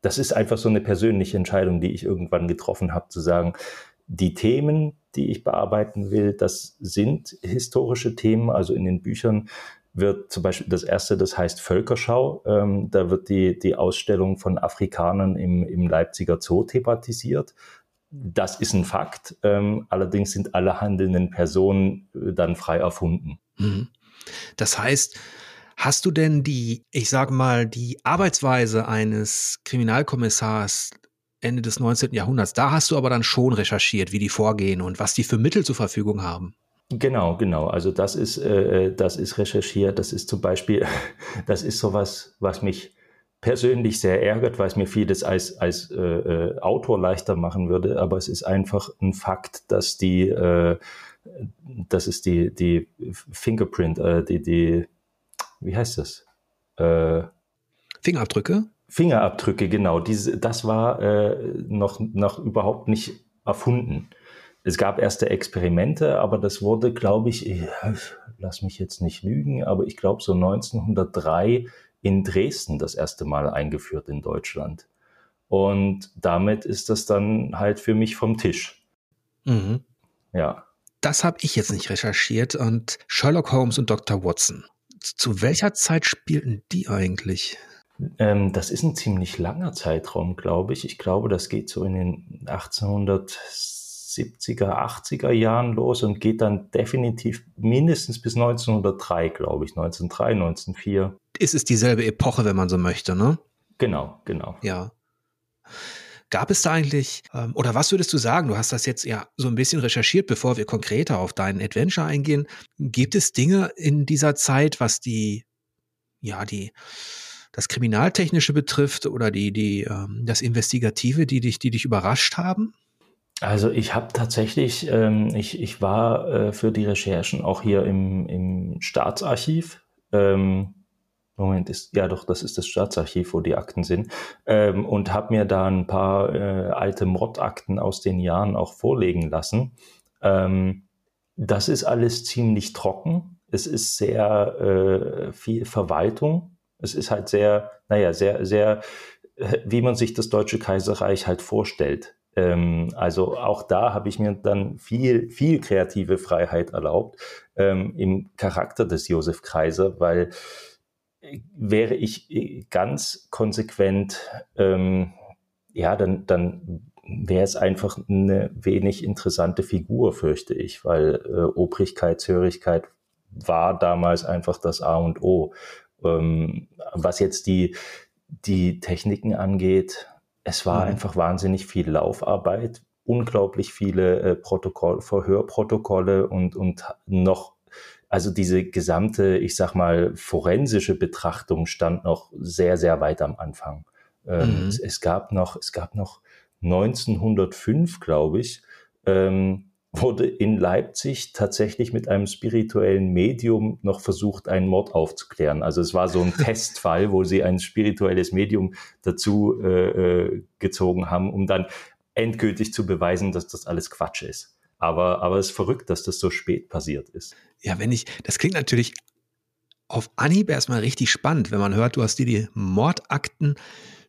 das ist einfach so eine persönliche Entscheidung, die ich irgendwann getroffen habe, zu sagen, die Themen, die ich bearbeiten will, das sind historische Themen. Also in den Büchern wird zum Beispiel das erste, das heißt Völkerschau. Ähm, da wird die, die Ausstellung von Afrikanern im, im Leipziger Zoo thematisiert. das ist ein Fakt. Ähm, allerdings sind alle handelnden Personen äh, dann frei erfunden. Mhm. Das heißt, hast du denn die, ich sage mal, die Arbeitsweise eines Kriminalkommissars Ende des 19. Jahrhunderts, da hast du aber dann schon recherchiert, wie die vorgehen und was die für Mittel zur Verfügung haben. Genau, genau. Also das ist, äh, äh das ist recherchiert. Das ist zum Beispiel, das ist sowas, was mich persönlich sehr ärgert, weil es mir vieles als, als äh, äh, Autor leichter machen würde. Aber es ist einfach ein Fakt, dass die, äh, das ist die, die Fingerprint, äh, die, die, wie heißt das? Äh, Fingerabdrücke? Fingerabdrücke, genau. Diese, das war äh, noch, noch überhaupt nicht erfunden. Es gab erste Experimente, aber das wurde, glaube ich, ich lass mich jetzt nicht lügen, aber ich glaube so 1903 in Dresden das erste Mal eingeführt in Deutschland. Und damit ist das dann halt für mich vom Tisch. Mhm. Ja. Das habe ich jetzt nicht recherchiert. Und Sherlock Holmes und Dr. Watson. Zu welcher Zeit spielten die eigentlich? Ähm, das ist ein ziemlich langer Zeitraum, glaube ich. Ich glaube, das geht so in den 1870er, 80er Jahren los und geht dann definitiv mindestens bis 1903, glaube ich, 1903, 1904 ist es dieselbe Epoche, wenn man so möchte, ne? Genau, genau. Ja. Gab es da eigentlich, ähm, oder was würdest du sagen? Du hast das jetzt ja so ein bisschen recherchiert, bevor wir konkreter auf deinen Adventure eingehen. Gibt es Dinge in dieser Zeit, was die, ja, die, das Kriminaltechnische betrifft oder die, die, ähm, das Investigative, die dich, die dich überrascht haben? Also ich habe tatsächlich, ähm, ich, ich war äh, für die Recherchen auch hier im, im Staatsarchiv. Ähm, Moment, ist, ja doch, das ist das Staatsarchiv, wo die Akten sind. Ähm, und habe mir da ein paar äh, alte Mordakten aus den Jahren auch vorlegen lassen. Ähm, das ist alles ziemlich trocken. Es ist sehr äh, viel Verwaltung. Es ist halt sehr, naja, sehr, sehr, äh, wie man sich das Deutsche Kaiserreich halt vorstellt. Ähm, also auch da habe ich mir dann viel, viel kreative Freiheit erlaubt ähm, im Charakter des Josef Kaiser, weil wäre ich äh, ganz konsequent, ähm, ja, dann, dann wäre es einfach eine wenig interessante Figur, fürchte ich, weil äh, Obrigkeitshörigkeit war damals einfach das A und O. Ähm, was jetzt die, die Techniken angeht, es war mhm. einfach wahnsinnig viel Laufarbeit, unglaublich viele äh, Protokoll, Verhörprotokolle und, und noch also diese gesamte, ich sag mal, forensische Betrachtung stand noch sehr, sehr weit am Anfang. Ähm, mhm. es, es, gab noch, es gab noch 1905, glaube ich, ähm, wurde in Leipzig tatsächlich mit einem spirituellen Medium noch versucht, einen Mord aufzuklären. Also es war so ein Testfall, wo sie ein spirituelles Medium dazu äh, äh, gezogen haben, um dann endgültig zu beweisen, dass das alles Quatsch ist. Aber, aber es ist verrückt, dass das so spät passiert ist. Ja, wenn ich, das klingt natürlich auf Anhieb erstmal richtig spannend, wenn man hört, du hast dir die Mordakten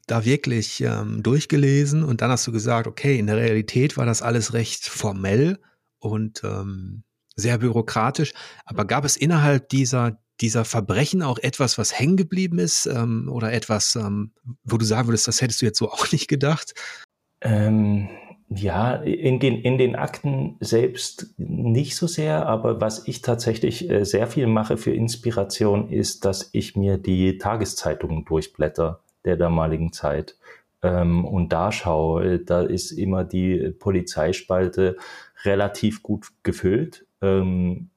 da wirklich ähm, durchgelesen und dann hast du gesagt, okay, in der Realität war das alles recht formell und ähm, sehr bürokratisch. Aber gab es innerhalb dieser, dieser Verbrechen auch etwas, was hängen geblieben ist ähm, oder etwas, ähm, wo du sagen würdest, das hättest du jetzt so auch nicht gedacht? Ähm, ja, in den, in den Akten selbst nicht so sehr, aber was ich tatsächlich äh, sehr viel mache für Inspiration ist, dass ich mir die Tageszeitungen durchblätter der damaligen Zeit ähm, und da schaue. Da ist immer die Polizeispalte relativ gut gefüllt. Ähm,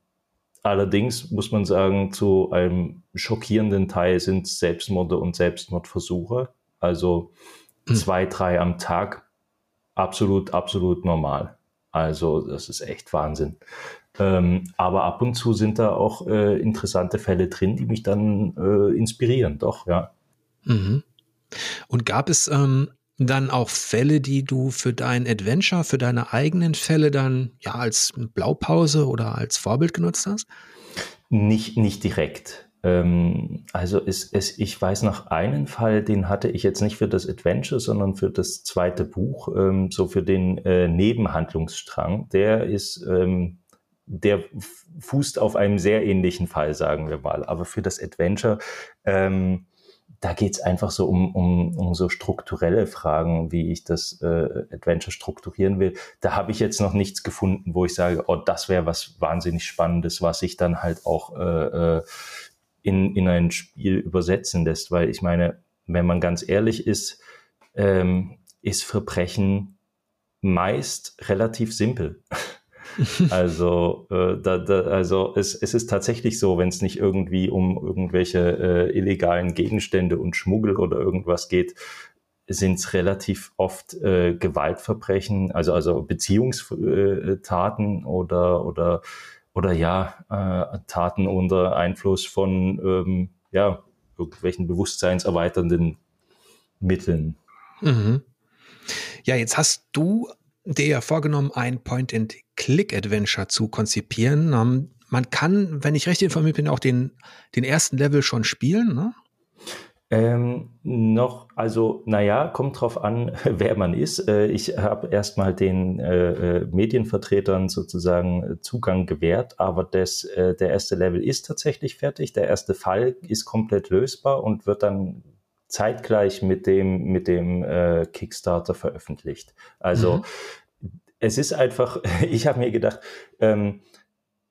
allerdings muss man sagen, zu einem schockierenden Teil sind Selbstmorde und Selbstmordversuche. Also hm. zwei, drei am Tag absolut, absolut normal. Also das ist echt Wahnsinn. Ähm, aber ab und zu sind da auch äh, interessante Fälle drin, die mich dann äh, inspirieren, doch, ja. Mhm. Und gab es ähm, dann auch Fälle, die du für dein Adventure, für deine eigenen Fälle dann ja als Blaupause oder als Vorbild genutzt hast? Nicht, nicht direkt. Ähm, also es, es, ich weiß noch einen Fall, den hatte ich jetzt nicht für das Adventure, sondern für das zweite Buch, ähm, so für den äh, Nebenhandlungsstrang. Der ist, ähm, der fußt auf einem sehr ähnlichen Fall, sagen wir mal. Aber für das Adventure, ähm, da geht es einfach so um, um, um so strukturelle Fragen, wie ich das äh, Adventure strukturieren will. Da habe ich jetzt noch nichts gefunden, wo ich sage, oh, das wäre was wahnsinnig Spannendes, was sich dann halt auch äh, äh, in, in ein Spiel übersetzen lässt. Weil ich meine, wenn man ganz ehrlich ist, ähm, ist Verbrechen meist relativ simpel. Also, äh, da, da, also es, es ist tatsächlich so, wenn es nicht irgendwie um irgendwelche äh, illegalen Gegenstände und Schmuggel oder irgendwas geht, sind es relativ oft äh, Gewaltverbrechen, also also Beziehungstaten oder oder oder ja äh, Taten unter Einfluss von ähm, ja irgendwelchen bewusstseinserweiternden Mitteln. Mhm. Ja, jetzt hast du dir ja vorgenommen, ein Point-and-Click-Adventure zu konzipieren. Ähm, man kann, wenn ich recht informiert bin, auch den, den ersten Level schon spielen, ne? Ähm, noch, also naja, kommt drauf an, wer man ist. Äh, ich habe erstmal den äh, äh, Medienvertretern sozusagen äh, Zugang gewährt, aber das, äh, der erste Level ist tatsächlich fertig. Der erste Fall ist komplett lösbar und wird dann zeitgleich mit dem, mit dem äh, Kickstarter veröffentlicht. Also mhm. es ist einfach, ich habe mir gedacht, ähm,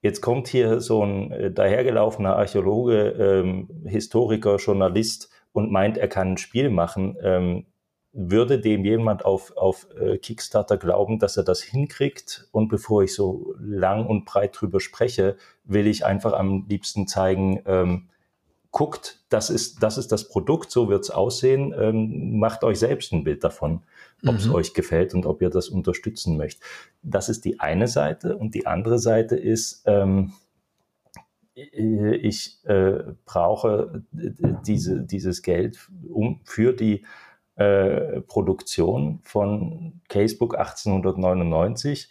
jetzt kommt hier so ein dahergelaufener Archäologe, ähm, Historiker, Journalist und meint, er kann ein Spiel machen. Ähm, würde dem jemand auf, auf äh, Kickstarter glauben, dass er das hinkriegt? Und bevor ich so lang und breit drüber spreche, will ich einfach am liebsten zeigen, ähm, guckt, das ist, das ist das Produkt, so wird's aussehen, ähm, macht euch selbst ein Bild davon, ob es mhm. euch gefällt und ob ihr das unterstützen möchtet. Das ist die eine Seite und die andere Seite ist, ähm, ich äh, brauche diese, dieses Geld um, für die äh, Produktion von Casebook 1899.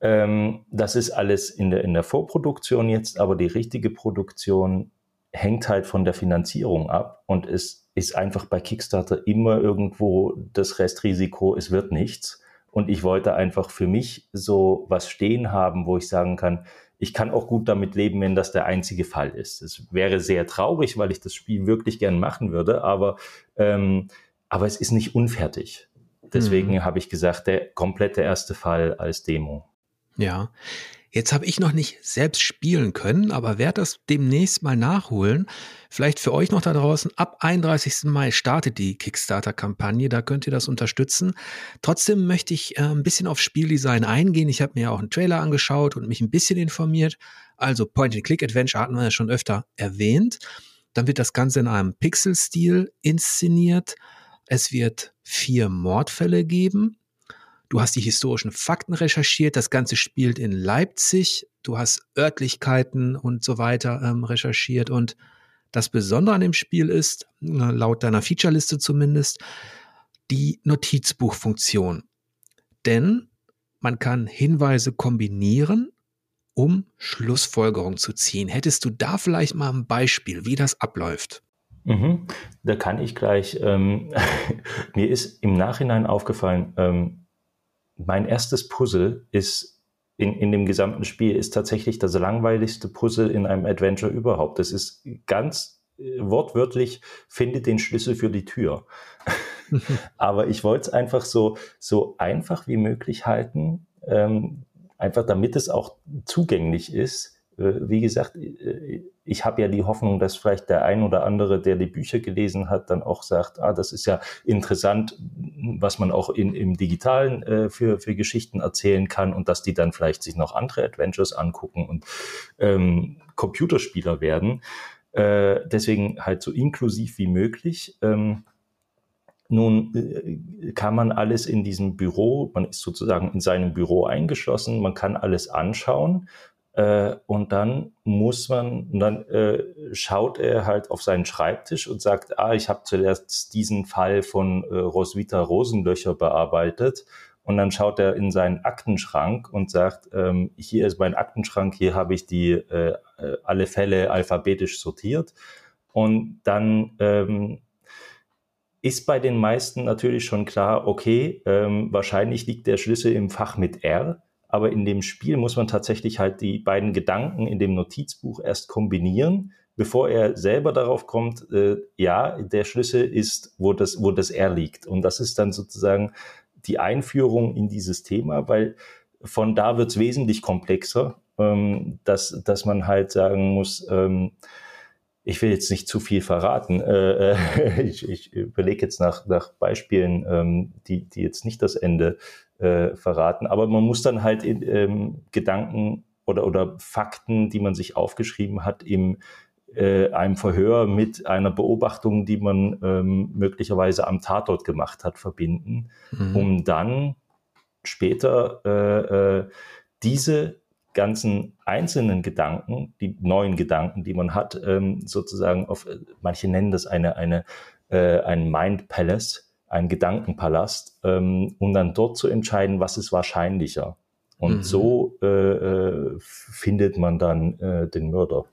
Ähm, das ist alles in der, in der Vorproduktion jetzt, aber die richtige Produktion hängt halt von der Finanzierung ab und es ist einfach bei Kickstarter immer irgendwo das Restrisiko, es wird nichts. Und ich wollte einfach für mich so was stehen haben, wo ich sagen kann, ich kann auch gut damit leben, wenn das der einzige Fall ist. Es wäre sehr traurig, weil ich das Spiel wirklich gern machen würde, aber, ähm, aber es ist nicht unfertig. Deswegen mhm. habe ich gesagt, der komplette erste Fall als Demo. Ja, Jetzt habe ich noch nicht selbst spielen können, aber werde das demnächst mal nachholen. Vielleicht für euch noch da draußen, ab 31. Mai startet die Kickstarter-Kampagne, da könnt ihr das unterstützen. Trotzdem möchte ich äh, ein bisschen auf Spieldesign eingehen. Ich habe mir ja auch einen Trailer angeschaut und mich ein bisschen informiert. Also Point-and-Click-Adventure hatten wir ja schon öfter erwähnt. Dann wird das Ganze in einem Pixel-Stil inszeniert. Es wird vier Mordfälle geben. Du hast die historischen Fakten recherchiert. Das Ganze spielt in Leipzig. Du hast Örtlichkeiten und so weiter ähm, recherchiert. Und das Besondere an dem Spiel ist, äh, laut deiner Featureliste zumindest, die Notizbuchfunktion. Denn man kann Hinweise kombinieren, um Schlussfolgerungen zu ziehen. Hättest du da vielleicht mal ein Beispiel, wie das abläuft? Mhm. Da kann ich gleich, ähm, mir ist im Nachhinein aufgefallen, ähm, mein erstes Puzzle ist in, in dem gesamten Spiel ist tatsächlich das langweiligste Puzzle in einem Adventure überhaupt. Das ist ganz äh, wortwörtlich, finde den Schlüssel für die Tür. Aber ich wollte es einfach so, so einfach wie möglich halten, ähm, einfach damit es auch zugänglich ist wie gesagt, äh, ich habe ja die Hoffnung, dass vielleicht der ein oder andere, der die Bücher gelesen hat, dann auch sagt, ah, das ist ja interessant, was man auch in, im Digitalen äh, für, für Geschichten erzählen kann und dass die dann vielleicht sich noch andere Adventures angucken und ähm, Computerspieler werden. Äh, deswegen halt so inklusiv wie möglich. Ähm, nun äh, kann man alles in diesem Büro, man ist sozusagen in seinem Büro eingeschlossen, man kann alles anschauen äh, und dann muss man, und dann äh, schaut er halt auf seinen Schreibtisch und sagt, ah, ich habe zuerst diesen Fall von äh, Roswitha Rosenlöcher bearbeitet. Und dann schaut er in seinen Aktenschrank und sagt, ähm, hier ist mein Aktenschrank, hier habe ich die äh, äh alle Fälle alphabetisch sortiert. Und dann ähm, ist bei den meisten natürlich schon klar, okay, ähm, wahrscheinlich liegt der Schlüssel im Fach mit R aber in dem Spiel muss man tatsächlich halt die beiden Gedanken in dem Notizbuch erst kombinieren, bevor er selber darauf kommt, äh, ja, der Schlüssel ist, wo das, wo das R liegt. Und das ist dann sozusagen die Einführung in dieses Thema, weil von da wird es wesentlich komplexer, ähm, dass, dass man halt sagen muss, ähm, ich will jetzt nicht zu viel verraten. Äh, äh ich, ich überlege jetzt nach, nach Beispielen, ähm, die, die jetzt nicht das Ende äh, verraten. Aber man muss dann halt in, ähm, Gedanken oder, oder Fakten, die man sich aufgeschrieben hat, im äh, einem Verhör mit einer Beobachtung, die man ähm, möglicherweise am Tatort gemacht hat, verbinden, mhm. um dann später äh, diese ganzen einzelnen Gedanken, die neuen Gedanken, die man hat, ähm, sozusagen auf, manche nennen das eine, eine, äh, ein Mind Palace, ein Gedankenpalast, ähm, um dann dort zu entscheiden, was ist wahrscheinlicher. Und mhm. so äh, äh, findet man dann äh, den Mörder.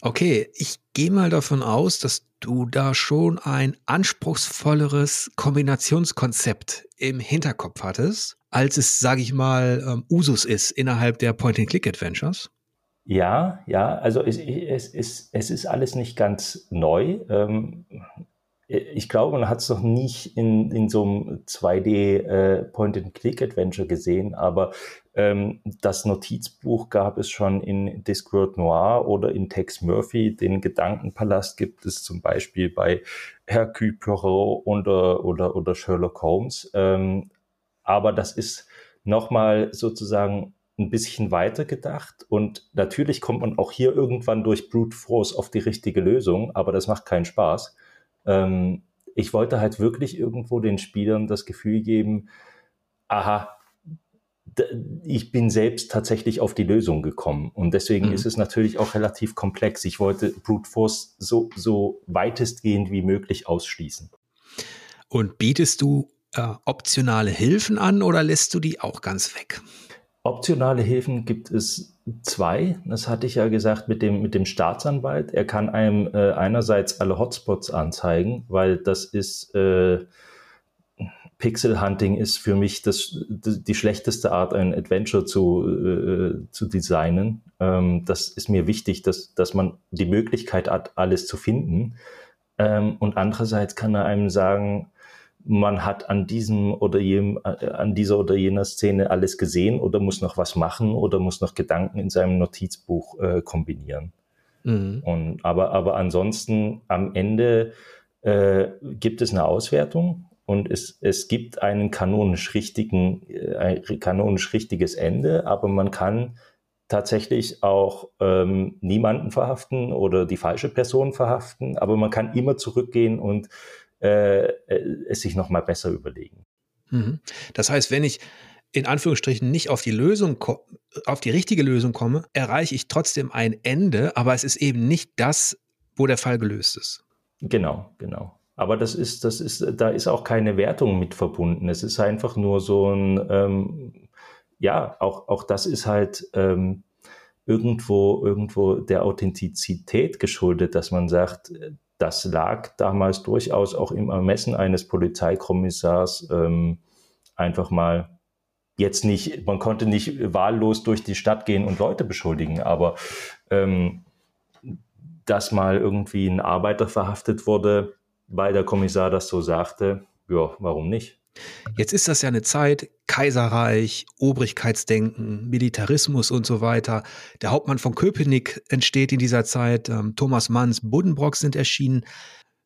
Okay, ich gehe mal davon aus, dass du da schon ein anspruchsvolleres Kombinationskonzept im Hinterkopf hattest, als es, sage ich mal, ähm, Usus ist innerhalb der Point-and-Click-Adventures. Ja, ja, also es, es, es, es ist alles nicht ganz neu. Ähm, ich glaube, man hat es noch nicht in, in so einem 2D äh, gesehen, aber ähm, das Notizbuch gab es schon in Discworld Noir oder in Tex Murphy. Den Gedankenpalast gibt es zum Beispiel bei Hercule Poirot oder, oder, oder Sherlock Holmes. Ähm, aber das ist nochmal sozusagen ein bisschen weiter gedacht. Und natürlich kommt man auch hier irgendwann durch Brute Force auf die richtige Lösung, aber das macht keinen Spaß. Ähm, ich wollte halt wirklich irgendwo den Spielern das Gefühl geben, aha, ich bin selbst tatsächlich auf die Lösung gekommen. Und deswegen mhm. ist es natürlich auch relativ komplex. Ich wollte Brute Force so, so weitestgehend wie möglich ausschließen. Und bietest du äh, optionale Hilfen an oder lässt du die auch ganz weg? Optionale Hilfen gibt es zwei. Das hatte ich ja gesagt mit dem, mit dem Staatsanwalt. Er kann einem äh, einerseits alle Hotspots anzeigen, weil das ist äh, Pixel Hunting ist für mich das, die schlechteste Art, ein Adventure zu, äh, zu designen. Ähm, das ist mir wichtig, dass, dass man die Möglichkeit hat, alles zu finden. Ähm, und andererseits kann er einem sagen, man hat an diesem oder jenem, äh, an dieser oder jener Szene alles gesehen oder muss noch was machen oder muss noch Gedanken in seinem Notizbuch äh, kombinieren. Mhm. Und, aber, aber ansonsten am Ende äh, gibt es eine Auswertung und es, es gibt einen kanonisch richtigen, äh, ein kanonisch richtiges Ende, aber man kann tatsächlich auch ähm, niemanden verhaften oder die falsche Person verhaften, aber man kann immer zurückgehen und äh, äh, es sich nochmal besser überlegen. Mhm. Das heißt, wenn ich in Anführungsstrichen nicht auf die Lösung, auf die richtige Lösung komme, erreiche ich trotzdem ein Ende, aber es ist eben nicht das, wo der Fall gelöst ist. Genau, genau. Aber das ist, das ist, da ist auch keine Wertung mit verbunden. Es ist einfach nur so ein, ähm, ja, auch, auch das ist halt ähm, irgendwo, irgendwo der Authentizität geschuldet, dass man sagt, das lag damals durchaus auch im Ermessen eines Polizeikommissars ähm, einfach mal jetzt nicht, man konnte nicht wahllos durch die Stadt gehen und Leute beschuldigen, aber ähm, dass mal irgendwie ein Arbeiter verhaftet wurde, weil der Kommissar das so sagte, ja, warum nicht? Jetzt ist das ja eine Zeit, Kaiserreich, Obrigkeitsdenken, Militarismus und so weiter. Der Hauptmann von Köpenick entsteht in dieser Zeit, ähm, Thomas Manns Buddenbrock sind erschienen.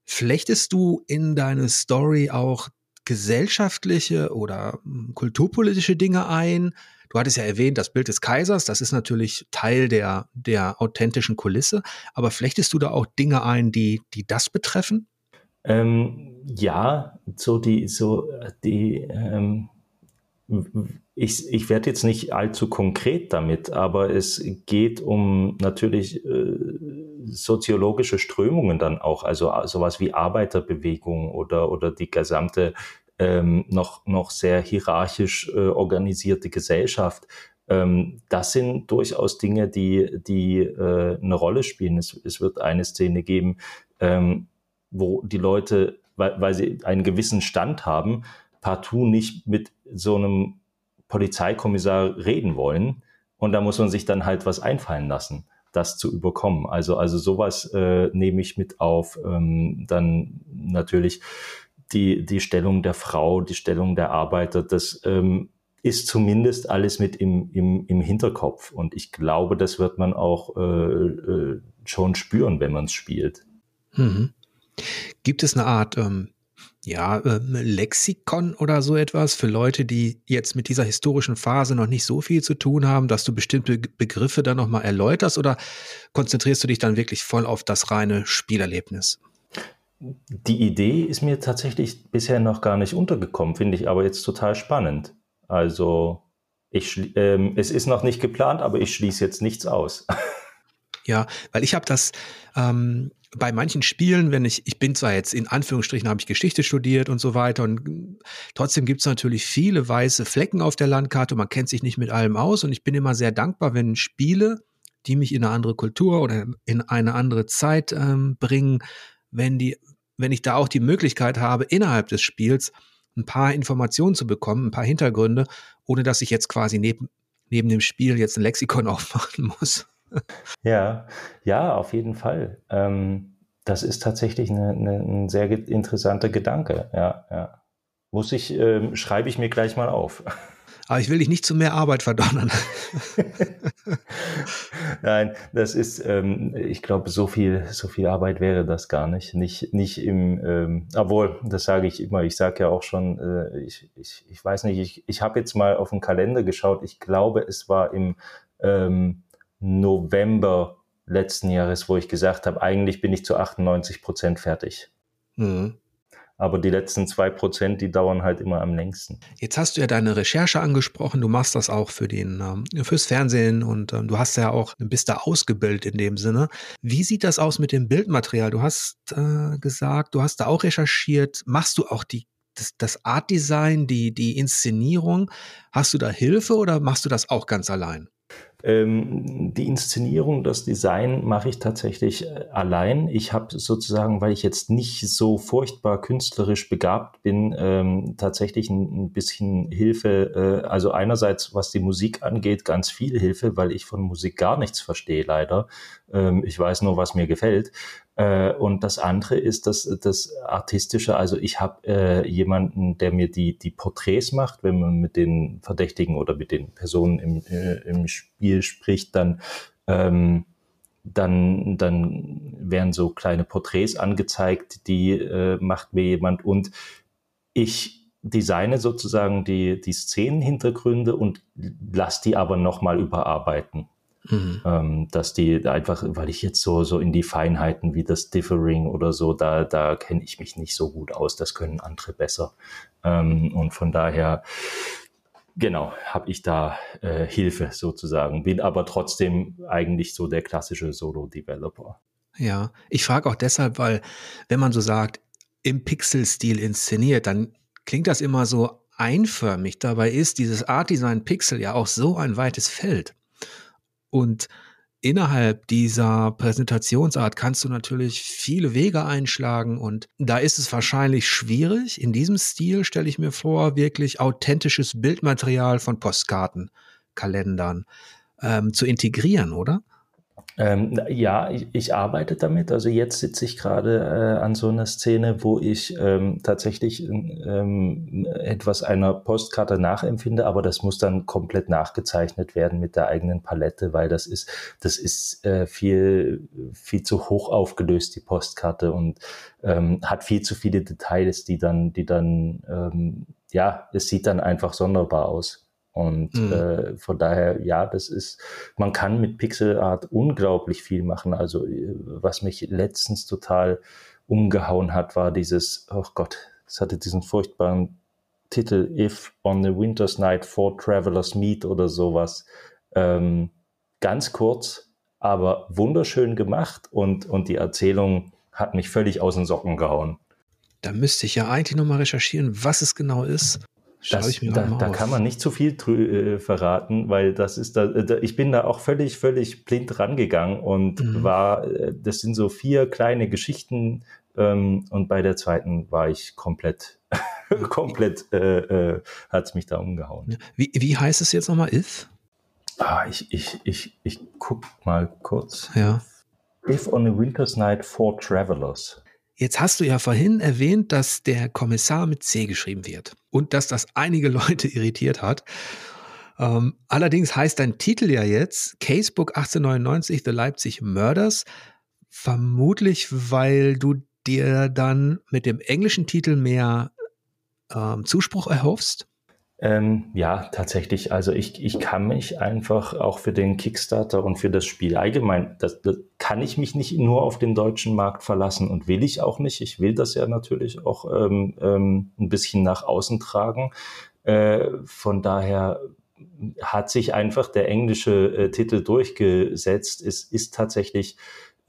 Flechtest du in deine Story auch gesellschaftliche oder hm, kulturpolitische Dinge ein? Du hattest ja erwähnt, das Bild des Kaisers, das ist natürlich Teil der, der authentischen Kulisse, aber flechtest du da auch Dinge ein, die, die das betreffen? Ähm, ja, so die, so die, ähm, ich, ich werde jetzt nicht allzu konkret damit, aber es geht um natürlich äh, soziologische Strömungen dann auch, also sowas wie Arbeiterbewegung oder, oder die gesamte ähm, noch, noch sehr hierarchisch äh, organisierte Gesellschaft. Ähm, das sind durchaus Dinge, die, die äh, eine Rolle spielen. Es, es wird eine Szene geben, ähm, wo die Leute, weil, weil sie einen gewissen Stand haben, partout nicht mit so einem Polizeikommissar reden wollen. Und da muss man sich dann halt was einfallen lassen. das zu überkommen. Also, also sowas äh, nehme ich mit auf. Ähm, dann natürlich die, die Stellung der Frau, die Stellung der Arbeiter, das ähm, ist zumindest alles mit im, im, im Hinterkopf. Und ich glaube, das wird man auch äh, äh, schon spüren, wenn man es spielt. Mhm. Gibt es eine Art ähm, ja, ähm, Lexikon oder so etwas für Leute, die jetzt mit dieser historischen Phase noch nicht so viel zu tun haben, dass du bestimmte Begriffe dann nochmal erläuterst oder konzentrierst du dich dann wirklich voll auf das reine Spielerlebnis? Die Idee ist mir tatsächlich bisher noch gar nicht untergekommen, finde ich aber jetzt total spannend. Also ich, ähm, es ist noch nicht geplant, aber ich schließe jetzt nichts aus. Ja, weil ich habe das ähm, bei manchen Spielen, wenn ich, ich bin zwar jetzt in Anführungsstrichen, habe ich Geschichte studiert und so weiter und trotzdem gibt es natürlich viele weiße Flecken auf der Landkarte und man kennt sich nicht mit allem aus und ich bin immer sehr dankbar, wenn Spiele, die mich in eine andere Kultur oder in eine andere Zeit ähm, bringen, wenn die, wenn ich da auch die Möglichkeit habe, innerhalb des Spiels ein paar Informationen zu bekommen, ein paar Hintergründe, ohne dass ich jetzt quasi neben, neben dem Spiel jetzt ein Lexikon aufmachen muss. Ja, ja, auf jeden Fall. Ähm, das ist tatsächlich eine, eine, ein sehr interessanter Gedanke. Ja, ja. Muss ich, ähm, schreibe ich mir gleich mal auf. Aber ich will dich nicht zu mehr Arbeit verdonnern. Nein, das ist, ähm, ich glaube, so viel, so viel Arbeit wäre das gar nicht. Nicht, nicht im, ähm, obwohl, das sage ich immer. Ich sage ja auch schon, äh, ich, ich, ich weiß nicht, ich, ich habe jetzt mal auf den Kalender geschaut. Ich glaube, es war im ähm, November letzten Jahres, wo ich gesagt habe, eigentlich bin ich zu 98 Prozent fertig. Mhm. Aber die letzten zwei Prozent, die dauern halt immer am längsten. Jetzt hast du ja deine Recherche angesprochen. Du machst das auch für den, ähm, fürs Fernsehen und ähm, du hast ja auch, bist da ausgebildet in dem Sinne. Wie sieht das aus mit dem Bildmaterial? Du hast äh, gesagt, du hast da auch recherchiert. Machst du auch die das, das Art Design, die, die Inszenierung, hast du da Hilfe oder machst du das auch ganz allein? Ähm, die Inszenierung, das Design mache ich tatsächlich äh, allein. Ich habe sozusagen, weil ich jetzt nicht so furchtbar künstlerisch begabt bin, ähm, tatsächlich ein, bisschen Hilfe. Äh, also einerseits, was die Musik angeht, ganz viel Hilfe, weil ich von Musik gar nichts verstehe, leider. Ähm, ich weiß nur, was mir gefällt. Äh, und das andere ist das, das Artistische. Also ich habe äh, jemanden, der mir die, die Porträts macht, wenn man mit den Verdächtigen oder mit den Personen im, äh, im Spiel spricht, dann, ähm, dann, dann werden so kleine Porträts angezeigt, die äh, macht mir jemand und ich designe sozusagen die, die Szenenhintergründe und lass die aber nochmal überarbeiten. Mhm. Ähm, dass die einfach, weil ich jetzt so, so in die Feinheiten wie das Differing oder so, da, da kenne ich mich nicht so gut aus. Das können andere besser. Ähm, und von daher, genau, habe ich da äh, Hilfe sozusagen, bin aber trotzdem eigentlich so der klassische Solo-Developer. Ja, ich frage auch deshalb, weil wenn man so sagt, im Pixel-Stil inszeniert, dann klingt das immer so einförmig. Dabei ist dieses Art Design Pixel ja auch so ein weites Feld. Und innerhalb dieser Präsentationsart kannst du natürlich viele Wege einschlagen und da ist es wahrscheinlich schwierig, in diesem Stil stelle ich mir vor, wirklich authentisches Bildmaterial von Postkarten, Kalendern ähm, zu integrieren, oder? Ähm, ja, ich, ich, arbeite damit. Also jetzt sitze ich gerade äh, an so einer Szene, wo ich ähm, tatsächlich ähm, etwas einer Postkarte nachempfinde, aber das muss dann komplett nachgezeichnet werden mit der eigenen Palette, weil das ist, das ist äh, viel, viel zu hoch aufgelöst, die Postkarte und ähm, hat viel zu viele Details, die dann, die dann, ähm, ja, es sieht dann einfach sonderbar aus. Und mhm. äh, von daher, ja, das ist, man kann mit Pixel Art unglaublich viel machen. Also äh, was mich letztens total umgehauen hat, war dieses, oh Gott, es hatte diesen furchtbaren Titel, If on the Winter's Night Four Travelers Meet oder sowas. Ähm, ganz kurz, aber wunderschön gemacht und, und die Erzählung hat mich völlig aus den Socken gehauen. Da müsste ich ja eigentlich nochmal recherchieren, was es genau ist. Das, da, da kann man nicht zu viel äh, verraten, weil das ist da, da, ich bin da auch völlig, völlig blind rangegangen und mhm. war, äh, das sind so vier kleine Geschichten ähm, und bei der zweiten war ich komplett, komplett, äh, äh, hat es mich da umgehauen. Wie, wie heißt es jetzt nochmal, If? Ah, ich, ich, ich, ich guck mal kurz. Ja. If on a Winter's Night for Travelers. Jetzt hast du ja vorhin erwähnt, dass der Kommissar mit C geschrieben wird und dass das einige Leute irritiert hat. Ähm, allerdings heißt dein Titel ja jetzt Casebook 1899 The Leipzig Murders. Vermutlich, weil du dir dann mit dem englischen Titel mehr ähm, Zuspruch erhoffst. Ähm, ja, tatsächlich. Also ich, ich kann mich einfach auch für den Kickstarter und für das Spiel allgemein, das, das kann ich mich nicht nur auf den deutschen Markt verlassen und will ich auch nicht. Ich will das ja natürlich auch ähm, ähm, ein bisschen nach außen tragen. Äh, von daher hat sich einfach der englische äh, Titel durchgesetzt. Es ist tatsächlich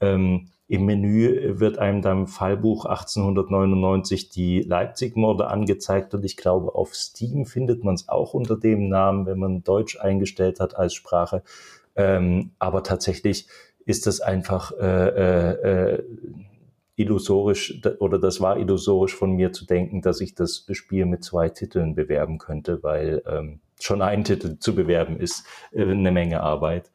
ähm, im Menü wird einem dann Fallbuch 1899 die Leipzig-Morde angezeigt und ich glaube, auf Steam findet man es auch unter dem Namen, wenn man Deutsch eingestellt hat als Sprache. Ähm, aber tatsächlich ist das einfach äh, äh, äh illusorisch oder das war illusorisch von mir zu denken, dass ich das Spiel mit zwei Titeln bewerben könnte, weil ähm, schon ein Titel zu bewerben ist äh, eine Menge Arbeit.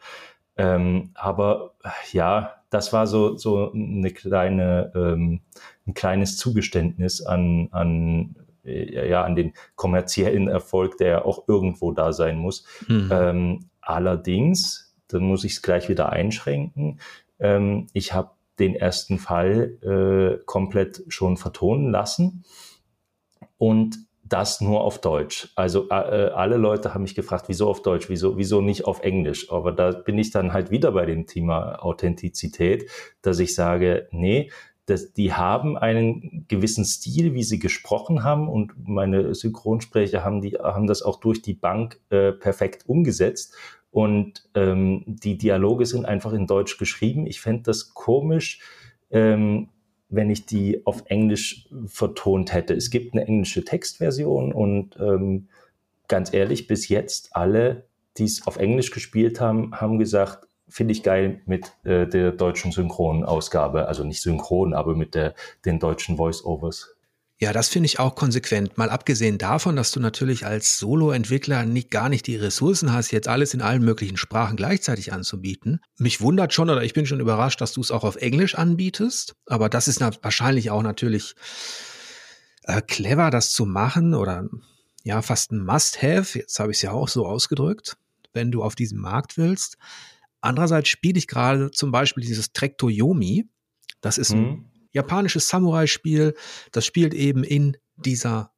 Ähm, aber ja, das war so, so eine kleine, ähm, ein kleines Zugeständnis an, an, äh, ja, an den kommerziellen Erfolg, der auch irgendwo da sein muss. Mhm. Ähm, allerdings, dann muss ich es gleich wieder einschränken. Ähm, ich habe den ersten Fall äh, komplett schon vertonen lassen. Und das nur auf Deutsch. Also äh, alle Leute haben mich gefragt, wieso auf Deutsch, wieso, wieso nicht auf Englisch? Aber da bin ich dann halt wieder bei dem Thema Authentizität, dass ich sage, nee, das, die haben einen gewissen Stil, wie sie gesprochen haben und meine Synchronsprecher haben, die, haben das auch durch die Bank äh, perfekt umgesetzt und ähm, die Dialoge sind einfach in Deutsch geschrieben. Ich fände das komisch, ähm, wenn ich die auf Englisch vertont hätte. Es gibt eine englische Textversion und ähm, ganz ehrlich, bis jetzt alle, die es auf Englisch gespielt haben, haben gesagt, finde ich geil mit äh, der deutschen Synchronausgabe, also nicht synchron, aber mit der, den deutschen Voice-Overs. Ja, das finde ich auch konsequent. Mal abgesehen davon, dass du natürlich als Solo-Entwickler nicht, gar nicht die Ressourcen hast, jetzt alles in allen möglichen Sprachen gleichzeitig anzubieten. Mich wundert schon oder ich bin schon überrascht, dass du es auch auf Englisch anbietest. Aber das ist wahrscheinlich auch natürlich äh, clever, das zu machen oder ja, fast ein Must-Have. Jetzt habe ich es ja auch so ausgedrückt, wenn du auf diesen Markt willst. Andererseits spiele ich gerade zum Beispiel dieses Trektoyomi. Das ist ein hm japanisches Samurai-Spiel. Das spielt eben in dieser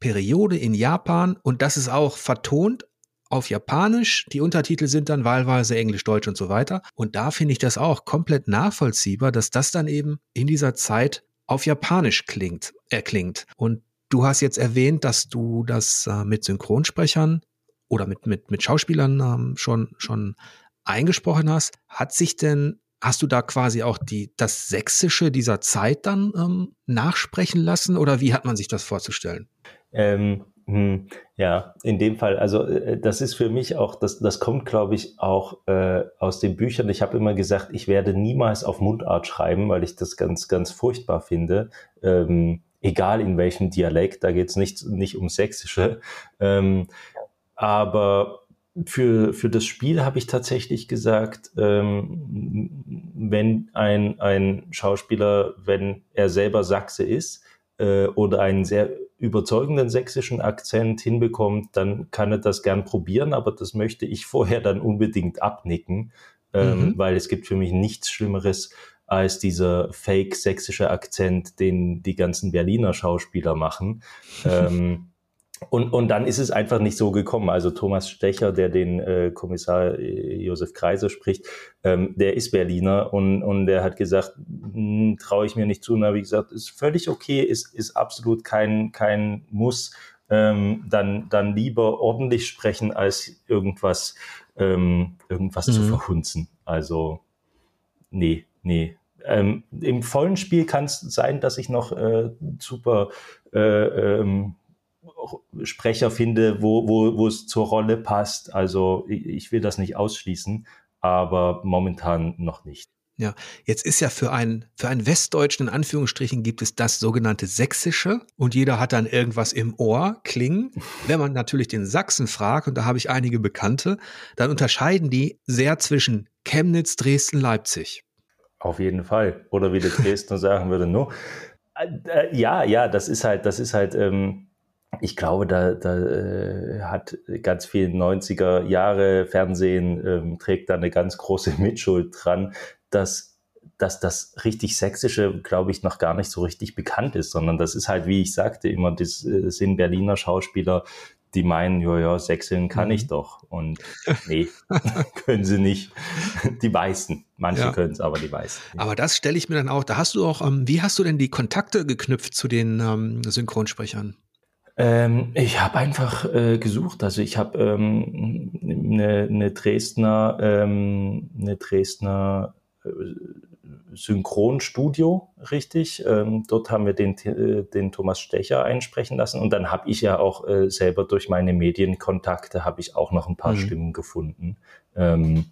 Periode in Japan und das ist auch vertont auf Japanisch. Die Untertitel sind dann wahlweise Englisch, Deutsch und so weiter. Und da finde ich das auch komplett nachvollziehbar, dass das dann eben in dieser Zeit auf Japanisch klingt, erklingt. Und du hast jetzt erwähnt, dass du das äh, mit Synchronsprechern oder mit, mit, mit Schauspielern ähm, schon, schon eingesprochen hast. Hat sich denn Hast du da quasi auch die, das Sächsische dieser Zeit dann ähm, nachsprechen lassen oder wie hat man sich das vorzustellen? Ähm, hm, ja, in dem Fall, also äh, das ist für mich auch, das, das kommt, glaube ich, auch äh, aus den Büchern. Ich habe immer gesagt, ich werde niemals auf Mundart schreiben, weil ich das ganz, ganz furchtbar finde. Ähm, egal in welchem Dialekt, da geht es nicht, nicht um Sächsische. Ähm, aber für, für das Spiel habe ich tatsächlich gesagt, ähm, wenn ein, ein Schauspieler, wenn er selber Sachse ist äh, oder einen sehr überzeugenden sächsischen Akzent hinbekommt, dann kann er das gern probieren, aber das möchte ich vorher dann unbedingt abnicken, ähm, mhm. weil es gibt für mich nichts Schlimmeres als dieser fake sächsische Akzent, den die ganzen Berliner Schauspieler machen. ähm, und, und dann ist es einfach nicht so gekommen. Also Thomas Stecher, der den äh, Kommissar äh, Josef Kreise spricht, ähm, der ist Berliner und, und der hat gesagt, hm, traue ich mir nicht zu. Und da habe ich gesagt, ist völlig okay, ist, ist absolut kein, kein Muss. Ähm, dann, dann lieber ordentlich sprechen, als irgendwas, ähm, irgendwas mhm. zu verhunzen. Also, nee, nee. Ähm, Im vollen Spiel kann es sein, dass ich noch äh, super äh, ähm, Sprecher finde, wo, wo, wo es zur Rolle passt. Also ich, ich will das nicht ausschließen, aber momentan noch nicht. Ja, jetzt ist ja für einen, für einen Westdeutschen in Anführungsstrichen gibt es das sogenannte Sächsische und jeder hat dann irgendwas im Ohr klingen. Wenn man natürlich den Sachsen fragt, und da habe ich einige Bekannte, dann unterscheiden die sehr zwischen Chemnitz, Dresden, Leipzig. Auf jeden Fall. Oder wie der Dresdner sagen würde, no. Äh, ja, ja, das ist halt, das ist halt, ähm, ich glaube, da, da äh, hat ganz viel 90er Jahre Fernsehen ähm, trägt da eine ganz große Mitschuld dran, dass, dass das richtig Sächsische, glaube ich, noch gar nicht so richtig bekannt ist, sondern das ist halt, wie ich sagte, immer, das äh, sind Berliner Schauspieler, die meinen, ja, ja, Sächseln kann mhm. ich doch. Und nee, können sie nicht. Die meisten. Manche ja. können es, aber die meisten. Aber das stelle ich mir dann auch, da hast du auch, ähm, wie hast du denn die Kontakte geknüpft zu den ähm, Synchronsprechern? Ähm, ich habe einfach äh, gesucht. Also ich habe ähm, eine, eine Dresdner, ähm, eine Dresdner äh, Synchronstudio, richtig. Ähm, dort haben wir den, äh, den Thomas Stecher einsprechen lassen. Und dann habe ich ja auch äh, selber durch meine Medienkontakte habe ich auch noch ein paar mhm. Stimmen gefunden, ähm,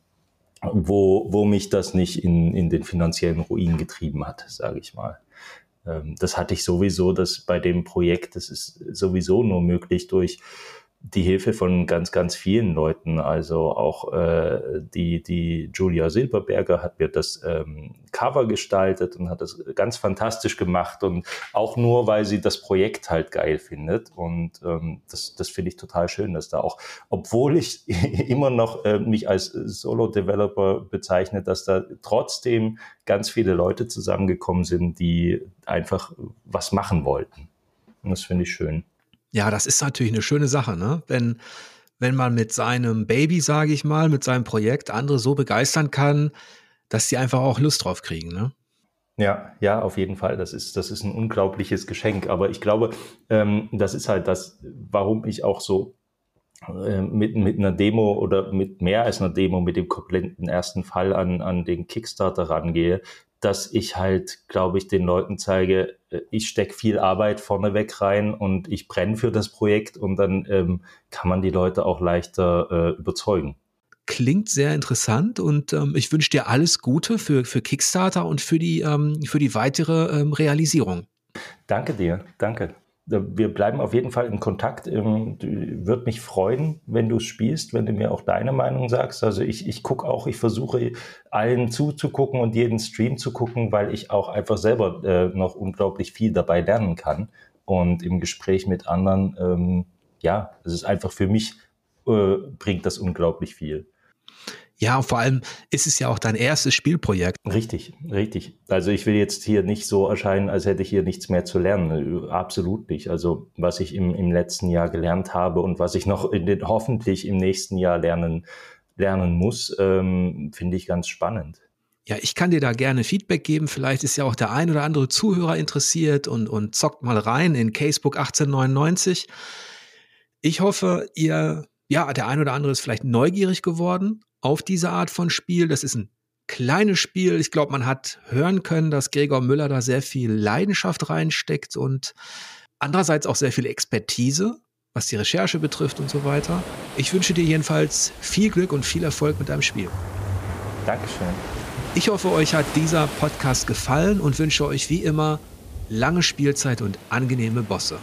wo, wo mich das nicht in, in den finanziellen Ruin getrieben hat, sage ich mal. Ähm, das hatte ich sowieso, dass bei dem Projekt, das ist sowieso nur möglich durch die Hilfe von ganz, ganz vielen Leuten. Also auch äh, die, die Julia Silberberger hat mir das ähm, Cover gestaltet und hat das ganz fantastisch gemacht und auch nur, weil sie das Projekt halt geil findet. Und ähm, das, das finde ich total schön, dass da auch, obwohl ich immer noch äh, mich als Solo-Developer bezeichne, dass da trotzdem ganz viele Leute zusammengekommen sind, die einfach was machen wollten. Und das finde ich schön. Ja, das ist natürlich eine schöne Sache, ne? Wenn, wenn man mit seinem Baby, sage ich mal, mit seinem Projekt andere so begeistern kann, dass sie einfach auch Lust drauf kriegen, ne? Ja, ja, auf jeden Fall. Das ist, das ist ein unglaubliches Geschenk. Aber ich glaube, ähm, das ist halt das, warum ich auch so äh, mit, mit einer Demo oder mit mehr als einer Demo, mit dem kompletten ersten Fall an, an den Kickstarter rangehe, dass ich halt, glaube ich, den Leuten zeige, äh, ich stecke viel Arbeit vorneweg rein und ich brenne für das Projekt und dann ähm, kann man die Leute auch leichter äh, überzeugen. Klingt sehr interessant und ähm, ich wünsche dir alles Gute für, für Kickstarter und für die, ähm, für die weitere ähm, Realisierung. Danke dir, danke wir bleiben auf jeden Fall in Kontakt. Ähm, Würde mich freuen, wenn du spielst, wenn du mir auch deine Meinung sagst. Also ich, ich gucke auch, ich versuche allen zuzugucken und jeden Stream zu gucken, weil ich auch einfach selber äh, noch unglaublich viel dabei lernen kann. Und im Gespräch mit anderen, ähm, ja, es ist einfach für mich, äh, bringt das unglaublich viel. Ja, vor allem ist es ja auch dein erstes Spielprojekt. Richtig, richtig. Also ich will jetzt hier nicht so erscheinen, als hätte ich hier nichts mehr zu lernen. Absolut nicht. Also was ich im, im letzten Jahr gelernt habe und was ich noch in den, hoffentlich im nächsten Jahr lernen, lernen muss, ähm, finde ich ganz spannend. Ja, ich kann dir da gerne Feedback geben. Vielleicht ist ja auch der ein oder andere Zuhörer interessiert und, und zockt mal rein in Casebook 1899. Ich hoffe, ihr, ja, der ein oder andere ist vielleicht neugierig geworden auf diese Art von Spiel. Das ist ein kleines Spiel. Ich glaube, man hat hören können, dass Gregor Müller da sehr viel Leidenschaft reinsteckt und andererseits auch sehr viel Expertise, was die Recherche betrifft und so weiter. Ich wünsche dir jedenfalls viel Glück und viel Erfolg mit deinem Spiel. Dankeschön. Ich hoffe, euch hat dieser Podcast gefallen und wünsche euch wie immer lange Spielzeit und angenehme Bosse.